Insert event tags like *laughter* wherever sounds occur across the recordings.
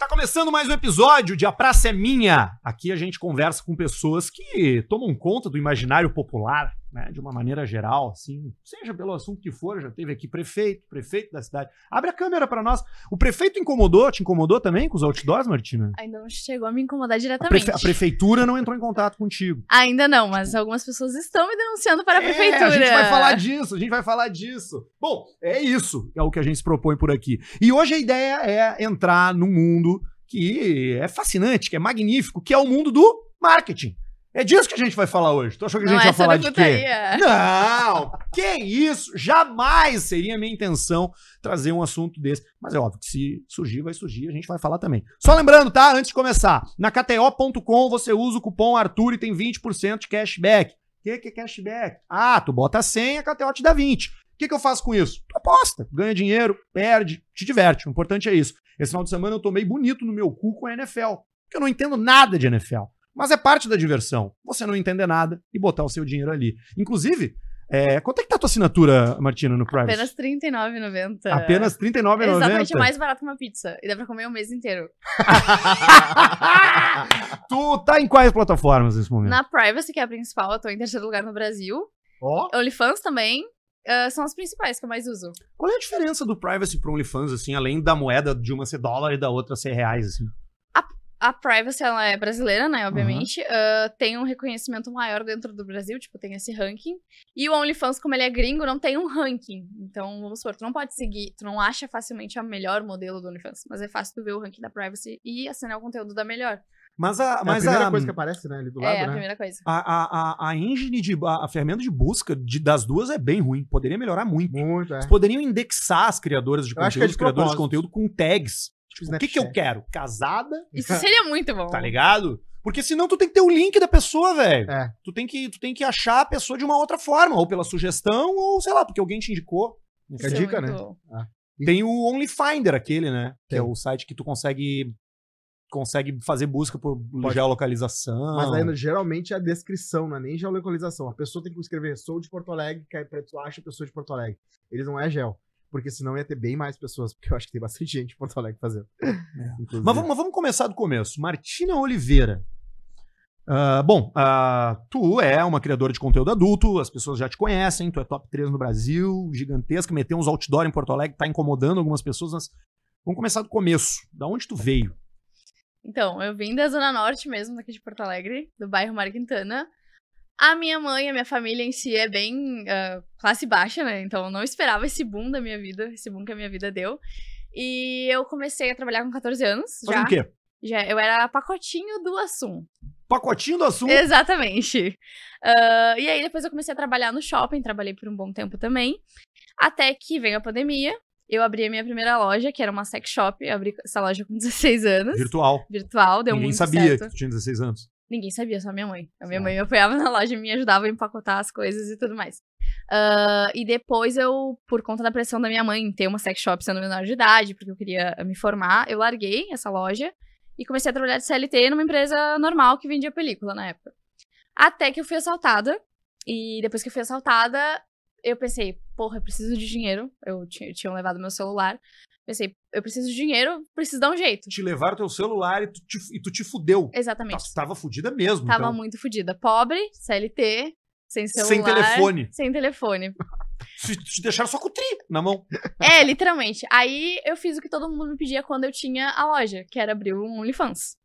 Tá começando mais um episódio de A Praça é Minha. Aqui a gente conversa com pessoas que tomam conta do imaginário popular, né, de uma maneira geral, assim, seja pelo assunto que for, já teve aqui prefeito, prefeito da cidade. Abre a câmera pra nós. O prefeito incomodou, te incomodou também com os outdoors, Martina? Ainda não chegou a me incomodar A, diretamente. prefe- a prefeitura não entrou em contato contigo. Ainda não, mas algumas pessoas estão me denunciando para a É, prefeitura. a gente vai falar disso, a gente vai falar disso. Bom, é isso, é o que a gente se propõe por aqui. E hoje a ideia é entrar num mundo que é fascinante, que é magnífico, que é o mundo do marketing. É disso que a gente vai falar hoje. Tu achou que a gente ia falar de quê? Não! Que isso? Jamais seria minha intenção trazer um assunto desse. Mas é óbvio que se surgir, vai surgir, a gente vai falar também. Só lembrando, tá? Antes de começar, na KTO.com você usa o cupom Arthur e tem 20% de cashback. O que, que é cashback? Ah, tu bota a senha, a KTO te dá 20. O que, que eu faço com isso? Tu aposta, ganha dinheiro, perde, te diverte. O importante é isso. Esse final de semana eu tomei bonito no meu cu com a NFL. Porque eu não entendo nada de NFL. Mas é parte da diversão. Você não entender nada e botar o seu dinheiro ali. Inclusive, é, quanto é que tá a tua assinatura, Martina, no Privacy? Apenas R$39,90. Apenas R$ 39,90. Exatamente, é mais barato que uma pizza. E dá pra comer o mês inteiro. *laughs* tu tá em quais plataformas nesse momento? Na Privacy, que é a principal, eu tô em terceiro lugar no Brasil. Ó, OnlyFans também. ah, são as principais que eu mais uso. qual é a diferença do Privacy pro OnlyFans, assim, além da moeda de uma ser dólar e da outra ser reais, assim? A Privacy, ela é brasileira, né, obviamente. ah, tem um reconhecimento maior dentro do Brasil, tipo, tem esse ranking. E o OnlyFans, como ele é gringo, não tem um ranking. Então, vamos supor, tu não pode seguir, tu não acha facilmente a melhor modelo do OnlyFans. Mas é fácil tu ver o ranking da Privacy e assinar o conteúdo da melhor. Mas a, É a mas primeira a, coisa que aparece, né? Ali do lado, é a né? primeira coisa. a, a, a, a engine de. A, a ferramenta de busca de- das duas é bem ruim. Poderia melhorar muito. Muito, é. Eles poderiam indexar as criadoras de Eu conteúdo, é de os criadores de conteúdo com tags. Tipo O que, que eu Snapchat. quero? Casada? Isso seria muito bom. Tá ligado? Porque senão tu tem que ter o link da pessoa, velho. É. Tu, tem que, tu tem que achar a pessoa de uma outra forma, ou pela sugestão, ou sei lá, porque alguém te indicou. Isso é dica, né? bom. Tem o Only Finder, aquele, né? Que é Tem. o site que tu consegue consegue fazer busca por geolocalização. Mas ainda, geralmente é a descrição, não é nem geolocalização. A pessoa tem que escrever sou de Porto Alegre, que aí tu acha a pessoa de Porto Alegre. Eles não é gel. Porque senão ia ter bem mais pessoas, porque eu acho que tem bastante gente de Porto Alegre fazendo. Inclusive. Mas vamos, mas vamos começar do começo. Martina Oliveira. Ah, bom, ah, tu é uma criadora de conteúdo adulto, as pessoas já te conhecem, tu é top 3 no Brasil, gigantesca, meteu uns outdoor em Porto Alegre, tá incomodando algumas pessoas, mas vamos começar do começo. Da onde tu veio? Então, eu vim da Zona Norte mesmo, daqui de Porto Alegre, do bairro Mário Quintana. A minha mãe, a minha família em si é bem ah, classe baixa, né? Então eu não esperava esse boom da minha vida, esse boom que a minha vida deu. E eu comecei a trabalhar com 14 anos. Fazendo já, o quê? já. Eu era pacotinho do Assum. Pacotinho do assunto. Exatamente. Ah, e aí depois eu comecei a trabalhar no shopping, trabalhei por um bom tempo também. Até que veio a pandemia. Eu abri a minha primeira loja, que era uma sex shop. Eu abri essa loja com 16 anos. Virtual. Virtual, deu Ninguém muito sabia certo. que tu tinha 16 anos. Ninguém sabia, só minha mãe. A minha Certo. mãe me apoiava *laughs* na loja, me ajudava a empacotar as coisas e tudo mais. Ah, e depois eu, por conta da pressão da minha mãe em ter uma sex shop sendo menor de idade, porque eu queria me formar, eu larguei essa loja e comecei a trabalhar de CLT numa empresa normal que vendia película na época. Até que eu fui assaltada. E depois que eu fui assaltada, eu pensei, porra, eu preciso de dinheiro. Eu tinha, levado meu celular. Pensei, eu preciso de dinheiro, preciso dar um jeito. Te levaram teu celular e tu te, e tu te fudeu. Exatamente. Nossa, tava fudida mesmo. Tava então. muito fodida. Pobre, CLT, sem celular. Sem telefone. Sem telefone. *laughs* Te, te deixaram só com o tri na mão. *laughs* É, literalmente. Aí eu fiz o que todo mundo me pedia quando eu tinha a loja, que era abrir um OnlyFans.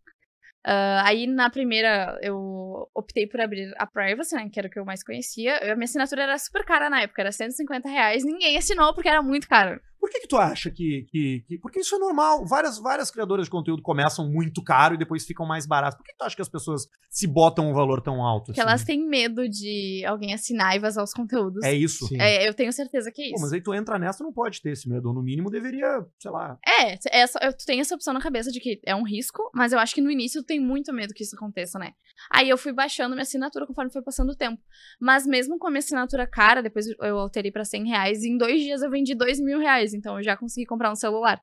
Ah, aí na primeira eu optei por abrir a Privacy, né, que era o que eu mais conhecia. A minha assinatura era super cara na época, era 150 reais. Ninguém assinou porque era muito caro. Por que, que tu acha que, que, que- Porque isso é normal. Várias, várias criadoras de conteúdo começam muito caro e depois ficam mais baratas. Por que, que tu acha que as pessoas se botam um valor tão alto? Porque assim? elas têm medo de alguém assinar e vazar os conteúdos. É isso. É, eu tenho certeza que é Pô, isso. mas aí tu entra nessa, não pode ter esse medo. Ou no mínimo deveria, sei lá. É, essa, eu tenho essa opção na cabeça de que é um risco, mas eu acho que no início tu tem muito medo que isso aconteça, né? Aí eu fui baixando minha assinatura conforme foi passando o tempo. Mas mesmo com a minha assinatura cara, depois eu alterei pra 100 reais, e em dois dias eu vendi dois mil reais, então eu já consegui comprar um celular.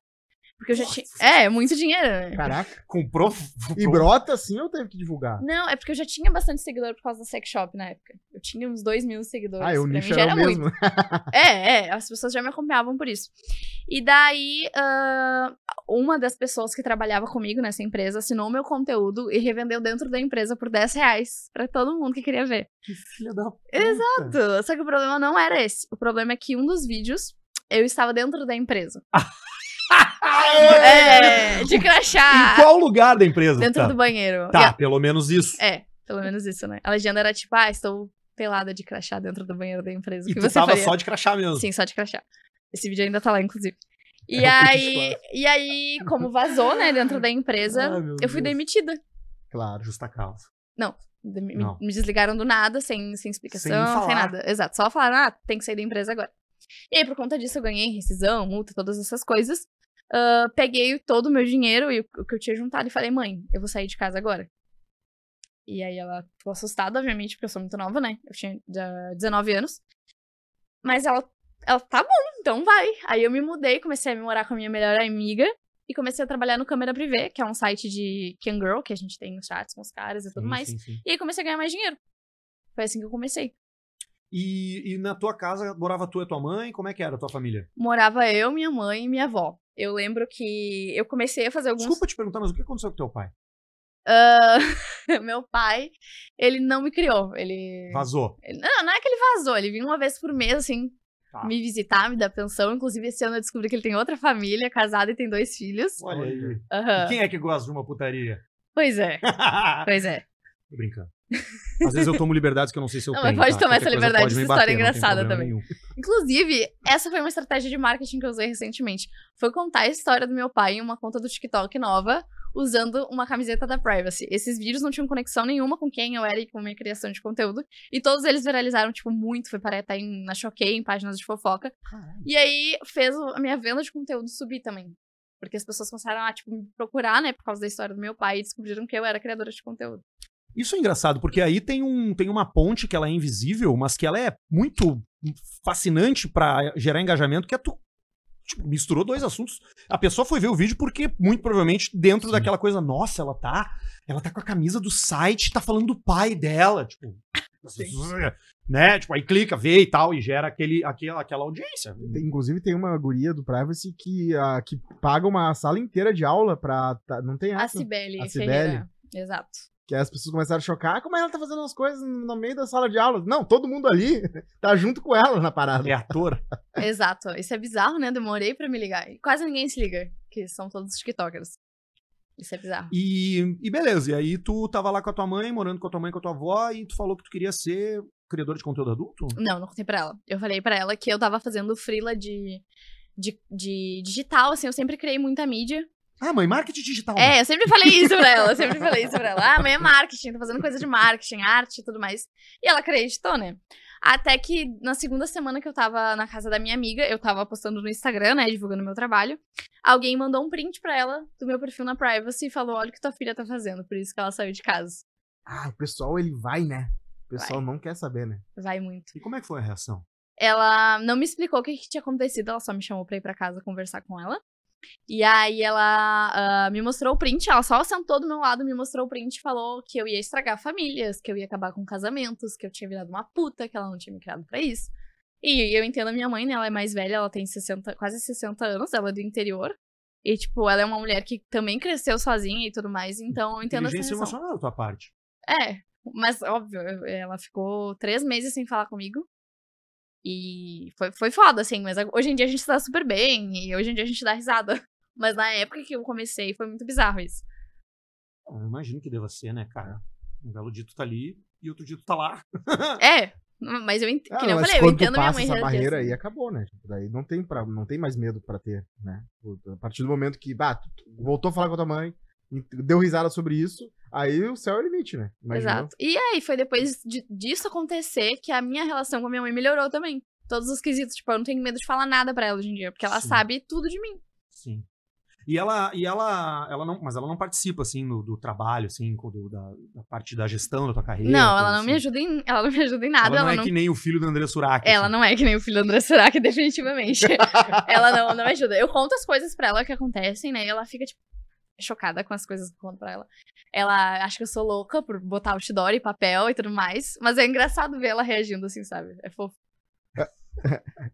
Porque eu já tinha. É, muito dinheiro, né? Caraca. Comprou. E brota assim ou teve que divulgar? Não, é porque eu já tinha bastante seguidor por causa da sex shop na época. Eu tinha uns 2 mil seguidores. Ah, o pra nicho era era mesmo. *laughs* É, é, as pessoas já me acompanhavam por isso. E daí, ah, uma das pessoas que trabalhava comigo nessa empresa assinou meu conteúdo e revendeu dentro da empresa por 10 reais pra todo mundo que queria ver. Que filha da puta. Exato. Só que o problema não era esse. O problema é que um dos vídeos eu estava dentro da empresa. *laughs* É, de Em crachá. qual lugar da empresa? Dentro tá? do banheiro. Tá, E a- pelo menos isso. É, pelo menos isso, né? A legenda era tipo, ah, estou pelada de crachá dentro do banheiro da empresa. E que tu você tava faria? só de crachá mesmo. Sim, só de crachá. Esse vídeo ainda tá lá, inclusive. E *laughs* É aí, e aí, como vazou, né, dentro da empresa, Ai, eu fui Deus. demitida. Claro. Justa causa. De- Me, Não. me desligaram do nada, sem, sem explicação, Sem sem, nada. Exato, só falaram, ah, tem que sair da empresa agora. E aí, por conta disso, eu ganhei rescisão, multa, todas essas coisas. Ah, peguei todo o meu dinheiro e o, que eu tinha juntado e falei, mãe, eu vou sair de casa agora. E aí ela ficou assustada, obviamente, porque eu sou muito nova, né? Eu tinha já 19 anos. Mas ela, ela, tá bom, então vai. Aí eu me mudei, comecei a me morar com a minha melhor amiga. E comecei a trabalhar no Câmera Privé, que é um site de Can Girl, que a gente tem nos chats com os caras e tudo Sim, mais. sim, sim. E aí comecei a ganhar mais dinheiro. Foi assim que eu comecei. E, e na tua casa morava tu e tua mãe? Como é que era a tua família? Morava eu, minha mãe e minha avó. Eu lembro que eu comecei a fazer alguns. Desculpa te perguntar, mas o que aconteceu com teu pai? Ah, *laughs* meu pai, ele não me criou. Ele. Vazou. ele- Não, não é que ele vazou. Ele vinha uma vez por mês, assim, Tá. me visitar, me dar pensão. Inclusive, esse ano eu descobri que ele tem outra família, casado e tem dois filhos. Olha aí. E quem é que gosta de uma putaria? Pois é, *laughs* pois é. Tô brincando. Às vezes eu tomo liberdades que eu não sei se eu Não, tenho. mas pode tá? tomar Qualquer essa liberdade, essa história bater, é não tem engraçada também. nenhum. Inclusive, essa foi uma estratégia de marketing que eu usei recentemente. Foi contar a história do meu pai em uma conta do TikTok nova, usando uma camiseta da Privacy. Esses vídeos não tinham conexão nenhuma com quem eu era e com a minha criação de conteúdo. E todos eles viralizaram, tipo, muito. Foi para estar em, na Choquei, em páginas de fofoca. E aí, fez a minha venda de conteúdo subir também. Porque as pessoas começaram a, tipo, me procurar, né, por causa da história do meu pai, e descobriram que eu era criadora de conteúdo. Isso é engraçado, porque aí tem, um, tem uma ponte que ela é invisível, mas que ela é muito fascinante pra gerar engajamento, que é tu tipo, misturou dois assuntos. A pessoa foi ver o vídeo porque, muito provavelmente, dentro Sim. daquela coisa, nossa, ela tá. Ela tá com a camisa do site, tá falando do pai dela. Tipo. *laughs* Né? Tipo, aí clica, vê e tal, e gera aquele, aquela, aquela audiência. Tem- Inclusive tem uma guria do Privacy que, ah, que paga uma sala inteira de aula pra. tá- não tem A essa. Cibele A Ferreira. Exato. Que aí as pessoas começaram a chocar. "Ah, Como ela tá fazendo as coisas no meio da sala de aula? Não, todo mundo ali *laughs* tá junto com ela na parada. É ator. *laughs* Exato. Isso é bizarro, né? Demorei pra me ligar. E quase ninguém se liga, que são todos TikTokers. Isso é bizarro. E, e beleza, e aí tu tava lá com a tua mãe, morando com a tua mãe e com a tua avó, e tu falou que tu queria ser criador de conteúdo adulto? Não, não contei pra ela. Eu falei pra ela que eu tava fazendo freela de, de, de digital, assim, eu sempre criei muita mídia. Ah, mãe, marketing digital. né? É, eu sempre falei isso pra ela, eu sempre *laughs* falei isso pra ela. Ah, mãe é marketing, tô fazendo coisa de marketing, arte e tudo mais. E ela acreditou, né? Até que na segunda semana que eu tava na casa da minha amiga, eu tava postando no Instagram, né, divulgando meu trabalho. Alguém mandou um print pra ela do meu perfil na Privacy e falou: Olha o que tua filha tá fazendo, por isso que ela saiu de casa. Ah, o pessoal ele vai, né? O pessoal não quer saber, né? Vai muito. E como é que foi a reação? Ela não me explicou o que, que tinha acontecido, ela só me chamou pra ir pra casa conversar com ela. E aí ela ah, me mostrou o print, ela só sentou do meu lado, me mostrou o print e falou que eu ia estragar famílias, que eu ia acabar com casamentos, que eu tinha virado uma puta, que ela não tinha me criado pra isso. E eu entendo a minha mãe, né? Ela é mais velha, ela tem 60, quase 60 anos, ela é do interior. E, tipo, ela é uma mulher que também cresceu sozinha e tudo mais, então eu entendo essa emocional da tua parte. É, mas óbvio, ela ficou três meses sem falar comigo. E foi, foi foda, assim, mas hoje em dia a gente tá super bem, e hoje em dia a gente dá risada. *laughs* Mas na época que eu comecei foi muito bizarro isso. Eu imagino que deva ser, né, cara? Um belo dia tu tá ali e outro dia tu tá lá. É, *laughs* mas eu entendo. Ah, que nem eu falei, eu entendo minha mãe essa barreira assim. aí, acabou, né? Tipo, daí não tem, pra, não tem mais medo pra ter, né? A partir do momento que, bah, voltou a falar com a tua mãe, deu risada sobre isso, aí o céu é o limite, né? Imaginou? Exato. E aí foi depois de- disso acontecer que a minha relação com a minha mãe melhorou também. Todos os quesitos, tipo, eu não tenho medo de falar nada pra ela hoje em dia, porque ela Sim. sabe tudo de mim. Sim. E ela, e ela, ela não, mas ela não participa, assim, do, do trabalho, assim, do- da, da parte da gestão da tua carreira. Não, ela não assim. me ajuda em, ela não me ajuda em nada. Ela não Ela é não, que nem o filho do André Surak. ela assim. não é que nem o filho do André Surak, *laughs* definitivamente. *laughs* ela não, não me ajuda. Eu conto as coisas pra ela que acontecem, né? E ela fica, tipo, chocada com as coisas que eu conto pra ela. Ela acha que eu sou louca por botar outdoor e papel e tudo mais. Mas é engraçado ver ela reagindo assim, sabe? É fofo.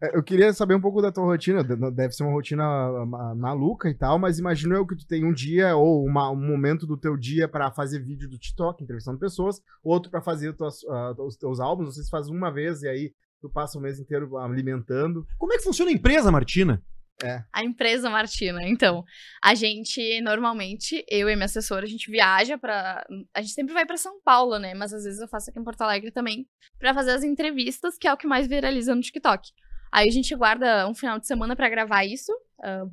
É, Eu queria saber um pouco da tua rotina. de- Deve ser uma rotina ma- maluca e tal, mas imagino eu que tu tem um dia ou uma- um momento do teu dia pra fazer vídeo do TikTok, entrevistando pessoas, outro pra fazer tuas, ah, os teus álbuns. Não sei se faz uma vez e aí tu passa o mês inteiro alimentando. Como é que funciona a empresa, Martina? A empresa Martina. Então, a gente normalmente, eu e minha assessora, a gente viaja pra. A gente sempre vai pra São Paulo, né? Mas às vezes eu faço aqui em Porto Alegre também, pra fazer as entrevistas, que é o que mais viraliza no TikTok. Aí a gente guarda um final de semana pra gravar isso, ah,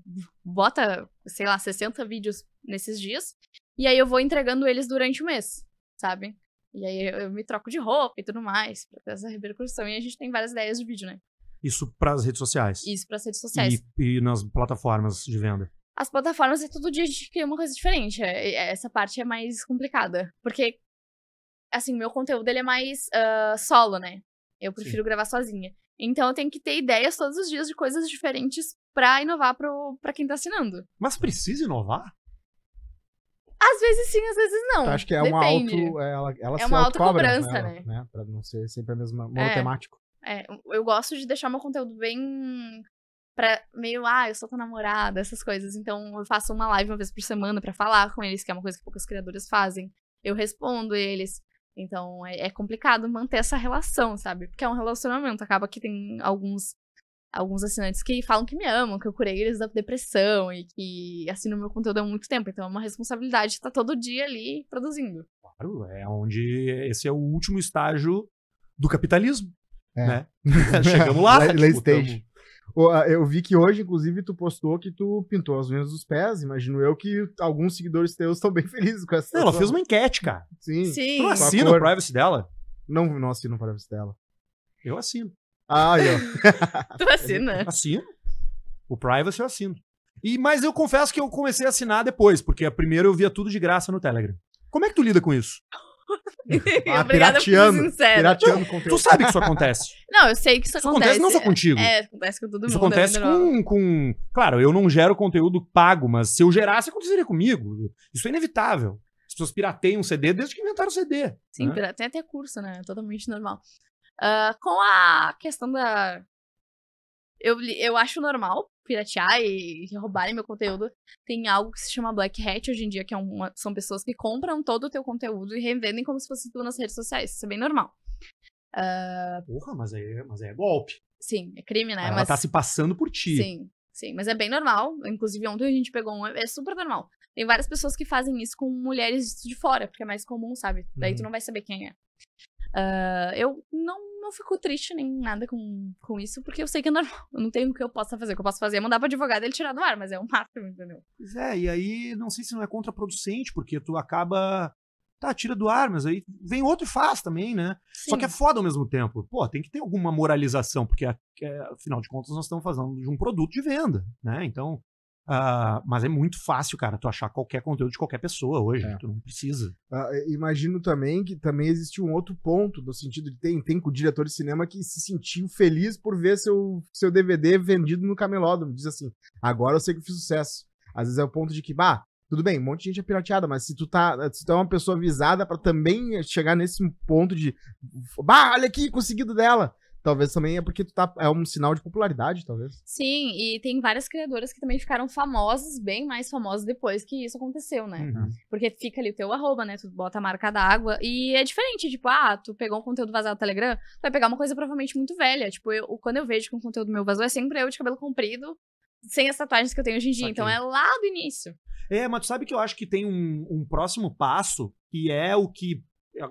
bota, sei lá, 60 vídeos nesses dias, e aí eu vou entregando eles durante o mês, sabe? E aí eu me troco de roupa e tudo mais, pra ter essa repercussão. E a gente tem várias ideias de vídeo, né? Isso pras redes sociais. Isso pras redes sociais. E, e nas plataformas de venda. As plataformas é todo dia a gente cria uma coisa diferente. É- é- Essa parte é mais complicada. Porque, assim, meu conteúdo ele é mais ah, solo, né? Eu prefiro gravar sozinha. Então eu tenho que ter ideias todos os dias de coisas diferentes pra inovar pro, pra quem tá assinando. Mas precisa inovar? Às vezes sim, às vezes não. Eu acho que é uma Depende. auto. Ela, ela É se uma autocobra, autocobrança, né? né? Pra não ser sempre a mesma monotemático. É, eu gosto de deixar meu conteúdo bem. Pra meio, ah, eu sou tua namorada, essas coisas. Então eu faço uma live uma vez por semana pra falar com eles, que é uma coisa que poucas criadoras fazem. Eu respondo eles. Então é, é complicado manter essa relação, sabe? Porque é um relacionamento. Acaba que tem alguns alguns assinantes que falam que me amam, que eu curei eles da depressão e que assinam meu conteúdo há muito tempo. Então é uma responsabilidade estar todo dia ali produzindo. Claro, é onde esse é o último estágio do capitalismo. É. Né? *laughs* Chegamos lá. Late- late tipo, stage. Eu vi que hoje, inclusive, tu postou que tu pintou as unhas dos pés. Imagino eu que alguns seguidores teus estão bem *laughs* felizes com essa Não, ela fez uma enquete, cara. Sim. Sim. Tu não assina cor. o privacy dela? Não, não assino para a dela. Eu assino. Ah, aí, ó. *laughs* Tu assina. Assino. O privacy eu assino. E, mas eu confesso que eu comecei a assinar depois, porque a primeiro eu via tudo de graça no Telegram. Como é que tu lida com isso? *laughs* Ah, Obrigada pirateando. Pirateando Tu conteúdo. sabe que isso *laughs* acontece. Não, eu sei que isso, Isso acontece não só contigo. É, acontece com todo mundo. Isso acontece é normal. com, com. Claro, eu não gero conteúdo pago, mas se eu gerasse, aconteceria comigo. Isso é inevitável. As pessoas pirateiam CD desde que inventaram o CD. Sim, né? tem até curso, né? Totalmente normal. Ah, com a questão da. Eu, eu acho normal piratear e, roubarem meu conteúdo. Tem algo que se chama Black Hat hoje em dia, que é uma- são pessoas que compram todo o teu conteúdo e revendem como se fosse tu nas redes sociais. Isso é bem normal. Ah, Porra, mas aí, mas é golpe. sim, é crime, né? Ela Mas, tá se passando por ti. Sim, sim, mas é bem normal. Inclusive, ontem a gente pegou um. É super normal. Tem várias pessoas que fazem isso com mulheres de fora, porque é mais comum, sabe? Daí tu Uhum. não vai saber quem é. Ah, eu não, não fico triste nem nada com, com isso, porque eu sei que é normal. Eu não tenho o que eu possa fazer. O que eu posso fazer é mandar pro advogado e ele tirar do ar, mas é um máximo, entendeu? Pois é, e aí não sei se não é contraproducente, porque tu acaba. Tá, tira do ar, mas aí vem outro e faz também, né? Só que é foda ao mesmo tempo. Pô, tem que ter alguma moralização, porque a- é, afinal de contas nós estamos falando de um produto de venda, né? Então. Ah, mas é muito fácil, cara, tu achar qualquer conteúdo de qualquer pessoa hoje. É. Tu não precisa. Ah, imagino também que também existe um outro ponto, no sentido de tem, tem com o diretor de cinema que se sentiu feliz por ver seu, seu DVD vendido no camelódromo. Diz assim, agora eu sei que eu fiz sucesso. Às vezes é o ponto de que, bah, tudo bem, um monte de gente é pirateada, mas se tu tá, se tu é uma pessoa visada pra também chegar nesse ponto de, bah, olha aqui, conseguido dela. Talvez também é porque tu tá, é um sinal de popularidade, talvez. Sim, e tem várias criadoras que também ficaram famosas, bem mais famosas depois que isso aconteceu, né? Uhum. Porque fica ali o teu arroba, né? Tu bota a marca d'água. E é diferente, tipo, ah, tu pegou um conteúdo vazado no Telegram, tu vai pegar uma coisa provavelmente muito velha. Tipo, eu, quando eu vejo que um conteúdo meu vazou, é sempre eu de cabelo comprido, sem as tatuagens que eu tenho hoje em dia. Então é lá do início. É, mas tu sabe que eu acho que tem um, um próximo passo, que é o que.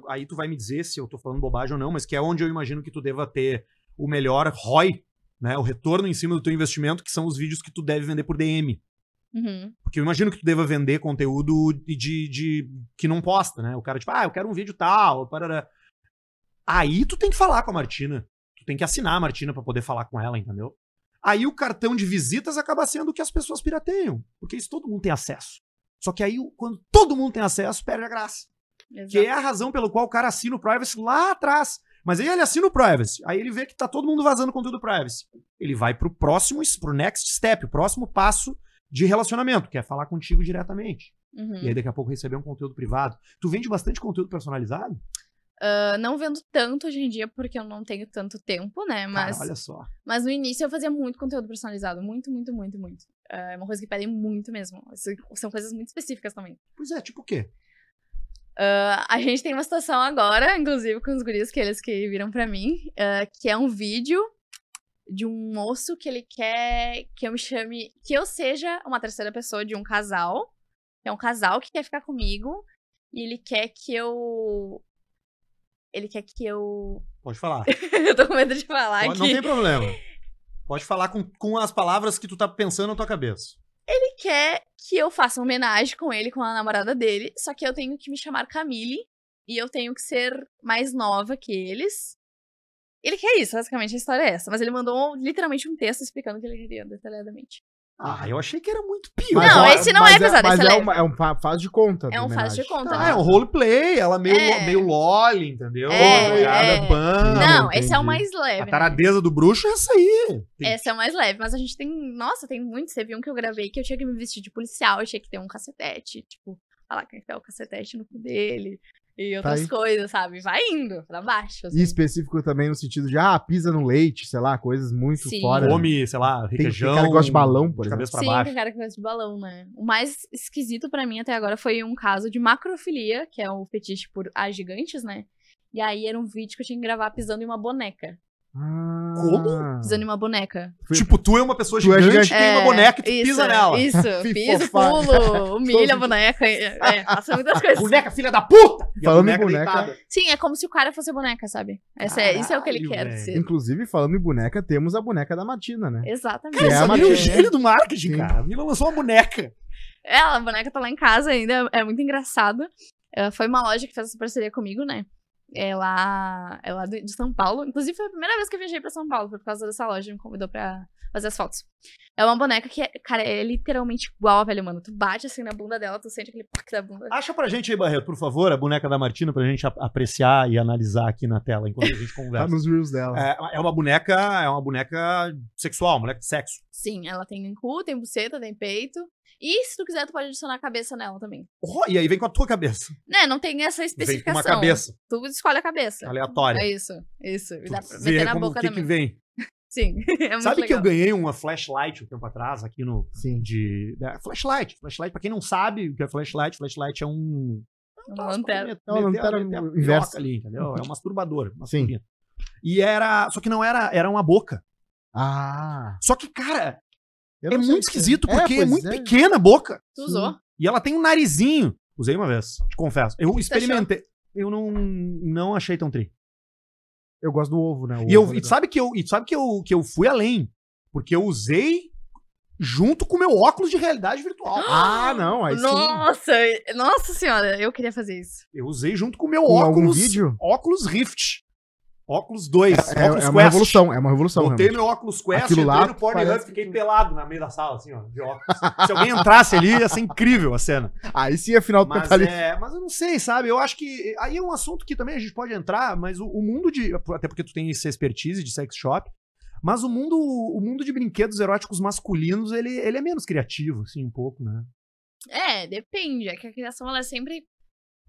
Aí tu vai me dizer se eu tô falando bobagem ou não, mas que é onde eu imagino que tu deva ter o melhor ROI, né? O retorno em cima do teu investimento, que são os vídeos que tu deve vender por DM. Uhum. Porque eu imagino que tu deva vender conteúdo de, de, de- que não posta, né? O cara, tipo, ah, eu quero um vídeo tal, parará. Aí tu tem que falar com a Martina. Tu tem que assinar a Martina pra poder falar com ela, entendeu? Aí o cartão de visitas acaba sendo o que as pessoas pirateiam. Porque isso todo mundo tem acesso. Só que aí, quando todo mundo tem acesso, perde a graça. Que é a razão pelo qual o cara assina o privacy lá atrás. Mas aí ele assina o privacy. Aí ele vê que tá todo mundo vazando conteúdo privacy. Ele vai pro próximo, pro next step, o próximo passo de relacionamento, que é falar contigo diretamente. Uhum. E aí daqui a pouco receber um conteúdo privado. Tu vende bastante conteúdo personalizado? Ah, não vendo tanto hoje em dia porque eu não tenho tanto tempo, né? Mas, Cara, olha só. mas no início eu fazia muito conteúdo personalizado. Muito, muito, muito, muito. Ah, É uma coisa que pedem muito mesmo. São coisas muito específicas também. Pois é, tipo o quê? Ah, a gente tem uma situação agora, inclusive com os guris que eles que viram pra mim, ah, que é um vídeo de um moço que ele quer que eu me chame, que eu seja uma terceira pessoa de um casal. É um casal que quer ficar comigo e ele quer que eu ele quer que eu *laughs* Pode falar. eu tô com medo de falar Pode- aqui. não tem problema. Pode falar com, com as palavras que tu tá pensando na tua cabeça. Ele quer que eu faça uma homenagem com ele, com a namorada dele, só que eu tenho que me chamar Camille e eu tenho que ser mais nova que eles. Ele quer isso, basicamente a história é essa. Mas ele mandou literalmente um texto explicando o que ele queria detalhadamente. Ah, eu achei que era muito pior. Não, ó, esse não é pesado, Mas esse é é, leve. uma, é um faz de conta. É um faz de conta, Ah, né? é um roleplay, ela meio, É. meio loli, entendeu? É, Jogada é. ban. Não, entendi. esse é o mais leve. A né? taradeza do bruxo é essa aí. Tem- Esse é o mais leve, mas a gente tem. Nossa, tem muitos. Teve um que eu gravei que eu tinha que me vestir de policial, eu tinha que ter um cacetete, tipo, falar que enfiar o cacetete no cu dele e outras aí. coisas, sabe? Vai indo pra baixo. E assim. específico também no sentido de, ah, pisa no leite, sei lá, coisas muito Sim. fora. Come, sei lá, tem requeijão. cara que gosta de balão, por de cabeça pra Sim, baixo. tem cara que gosta de balão, né? O mais esquisito pra mim até agora foi um caso de macrofilia, que é o fetiche por A gigantes, né? E aí era um vídeo que eu tinha que gravar pisando em uma boneca. Como? Pisando em uma boneca. Tipo, tu é uma pessoa Tu é gigante, gigante. tem uma É, boneca e tu isso, pisa nela. Isso, *laughs* fofar. pulo, humilha a boneca. É, *laughs* faça muitas coisas. Boneca, filha da puta! E a Falando em boneca- deitada. Sim, é como se o cara fosse a boneca, sabe? Essa é, isso é o que ele quer ser. Inclusive, falando em boneca, temos a boneca da Martina, né? Exatamente. Que é a Martina. é o gênio do marketing, Sim. cara. A Mila lançou uma boneca. Ela, a boneca tá lá em casa ainda, é muito engraçado. Foi uma loja que fez essa parceria comigo, né? É lá, é lá de, São Paulo. Inclusive, foi a primeira vez que eu viajei pra São Paulo, foi por causa dessa loja, me convidou pra fazer as fotos. É uma boneca que, é, cara, é literalmente igual a velha, mano. Tu bate assim na bunda dela, tu sente aquele pack da bunda. Acha pra gente aí, Barreto, por favor, a boneca da Martina pra gente ap- apreciar e analisar aqui na tela enquanto a gente *laughs* Tá conversa. nos reels dela. É, é uma boneca, é uma boneca sexual, uma boneca de sexo. Sim, ela tem cu, tem buceta, tem peito. E se tu quiser, tu pode adicionar a cabeça nela também. Oh, e aí vem com a tua cabeça. Né, não tem essa Vem com especificação. uma cabeça Tu escolhe a cabeça. aleatória. É isso, isso. Tu dá pra meter na boca o que, também. que vem. *laughs* Sim, *laughs* é muito Sabe que eu legal. ganhei uma flashlight um tempo atrás aqui no. Sim. De, da- flashlight. Flashlight, pra quem não sabe o que é flashlight, flashlight é um. Uma lanterna. É uma lanterna inversa ali, entendeu? É um masturbador. uma Sim. turbina. E era. Só que não era. Era uma boca. Ah. Só que, cara, é muito que esquisito, É, porque é, muito pequena a boca. Tu usou? E ela tem um narizinho. Usei uma vez, te confesso. Eu experimentei. Eu não, não achei tão tri. Eu gosto do ovo, né? O E, eu, ovo é e tu sabe que eu, e sabe que eu, que eu fui além. Porque eu usei junto com o meu óculos de realidade virtual. *gasps* Ah, não, aí sim. Nossa, nossa senhora, eu queria fazer isso. Eu usei junto com o meu Com algum óculos. vídeo? Óculos Rift. Óculos 2. É, óculos é uma revolução, é uma revolução. Botei realmente. meu óculos Quest, Aquilo lá entrei no Pornhub, parece fiquei que- pelado na meio da sala, assim, ó, de óculos. Se alguém entrasse ali, ia ser incrível a cena. Aí sim é final do Mas, é, mas eu não sei, sabe? Eu acho que aí é um assunto que também a gente pode entrar, mas o, o mundo de. Até porque tu tem essa expertise de sex shop. Mas o mundo, o mundo de brinquedos eróticos masculinos, ele, ele é menos criativo, assim, um pouco, né? É, depende. É que a criação ela é sempre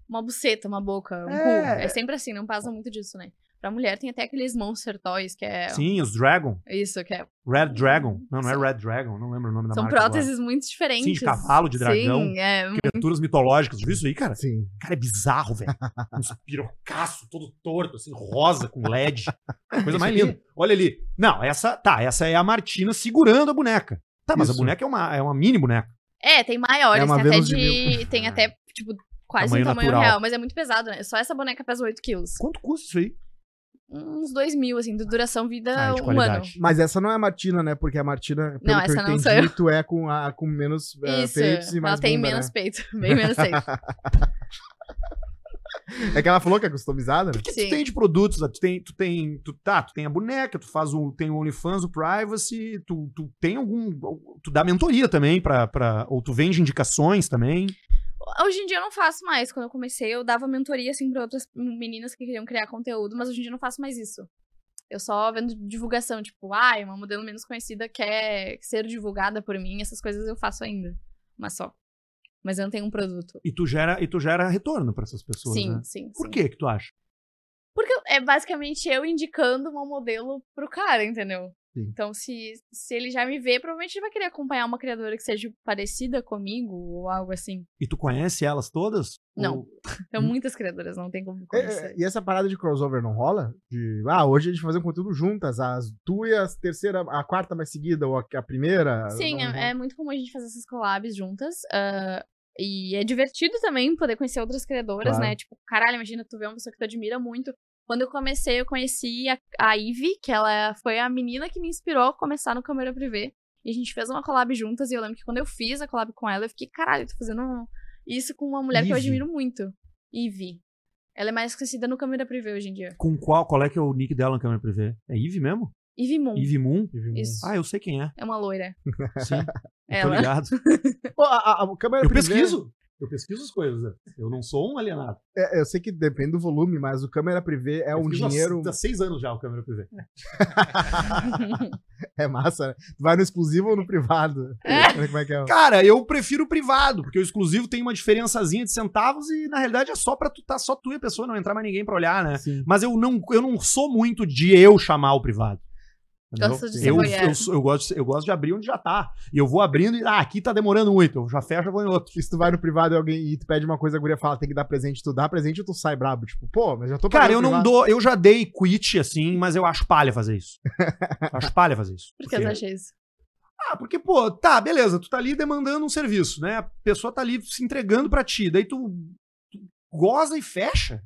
uma buceta, uma boca, um É. cu. É sempre assim, não passa muito disso, né? Pra mulher tem até aqueles Monster Toys, que é. Sim, os Dragon. Isso, que é. Red Dragon. Não, não é São- Red Dragon, não lembro o nome da São marca agora. próteses muito diferentes. Sim, de cavalo, de dragão. Sim, é. Criaturas mitológicas. Viu isso aí, cara? Sim. Cara, é bizarro, velho. *laughs* Uns pirocaço todo torto, assim, rosa, com LED. *laughs* Coisa mais linda. Olha ali. Não, essa, tá, essa é a Martina segurando a boneca. Tá, mas a Isso. boneca é uma, é uma mini boneca. É, tem maiores, É uma tem até de. Tem até, tipo, quase Tamanho um tamanho natural. real, mas é muito pesado, né? Só essa boneca pesa 8 quilos. Quanto custa isso aí? Uns 2 mil, assim, de duração vida Ah, de um ano. Mas essa não é a Martina, né? Porque a Martina, pelo Não, que eu essa não entendi, sou eu. tu é com, a, com menos eh, Isso, peitos e mais ela tem bunda, menos né? peito, *laughs* bem menos peito. *laughs* É que ela falou que é customizada, né? O que tu tem de produtos? Tu tem, tu tem, tu, tá, tu tem a boneca, tu faz o, tem o OnlyFans, o Privacy, tu, tu tem algum, tu dá mentoria também pra, pra, ou tu vende indicações também. Hoje em dia eu não faço mais. Quando eu comecei, eu dava mentoria, assim, pra outras meninas que queriam criar conteúdo, mas hoje em dia eu não faço mais isso. Eu só vendo divulgação, tipo, ai, uma modelo menos conhecida quer ser divulgada por mim, essas coisas eu faço ainda. Mas só. Mas eu não tenho um produto. E tu gera, e tu gera retorno pra essas pessoas, sim, né? sim, Por sim. que que tu acha? Porque é basicamente eu indicando uma modelo pro cara, entendeu? Sim. Então, se, se ele já me vê, provavelmente ele vai querer acompanhar uma criadora que seja parecida comigo ou algo assim. E tu conhece elas todas? Não. Ou- *laughs* Então, Hum. muitas criadoras não tem como É, conhecer. é, e essa parada de crossover não rola? De, ah, hoje a gente fazer um conteúdo juntas, as tu e a terceira, a quarta mais seguida, ou a, a primeira. Sim, é, é muito comum a gente fazer essas collabs juntas. ah, e é divertido também poder conhecer outras criadoras, Claro. né? Tipo, caralho, imagina tu ver uma pessoa que tu admira muito. Quando eu comecei, eu conheci a, a Ivy, que ela foi a menina que me inspirou a começar no câmera privê. E a gente fez uma collab juntas. E eu lembro que quando eu fiz a collab com ela, eu fiquei, caralho, tô fazendo isso com uma mulher que eu Ivy? admiro muito. Ivy. Ela é mais conhecida no câmera privê hoje em dia. Com qual? Qual é que é o nick dela na câmera privê? É Eve mesmo? Ivy Moon. Eve Moon? Isso. Ah, eu sei quem é. É uma loira. Sim. eu *laughs* tô Ela. ligado. Pô, a, a- a câmera Eu privê- pesquiso. Eu pesquiso as coisas. né? Eu não sou um alienado. é, eu sei que depende do volume, mas o câmera privê é um Pesquiso há- dinheiro. Há seis anos já o câmera privê. *laughs* É massa, né? Tu vai no exclusivo ou no privado? Como é que é? Cara, eu prefiro o privado, porque o exclusivo tem uma diferençazinha de centavos e na realidade é só pra tu tá só tu e a pessoa, não entrar mais ninguém pra olhar, né? Sim. Mas eu não, eu não sou muito de eu chamar o privado. Entendeu? Gosta de ser eu, eu, eu gosto, de- eu gosto de abrir onde já tá. E eu vou abrindo e, ah, aqui tá demorando muito. Eu já fecho, eu vou em outro. E se tu vai no privado e alguém e tu pede uma coisa, a guria fala, tem que dar presente, tu dá presente e tu sai brabo. Tipo, pô, mas já tô Cara, eu não privado. dou, eu já dei quit assim, mas eu acho palha fazer isso. acho palha fazer isso. Por que você acha isso? Ah, porque, pô, tá, beleza, tu tá ali demandando um serviço, né? A pessoa tá ali se entregando pra ti, daí tu, tu goza e fecha.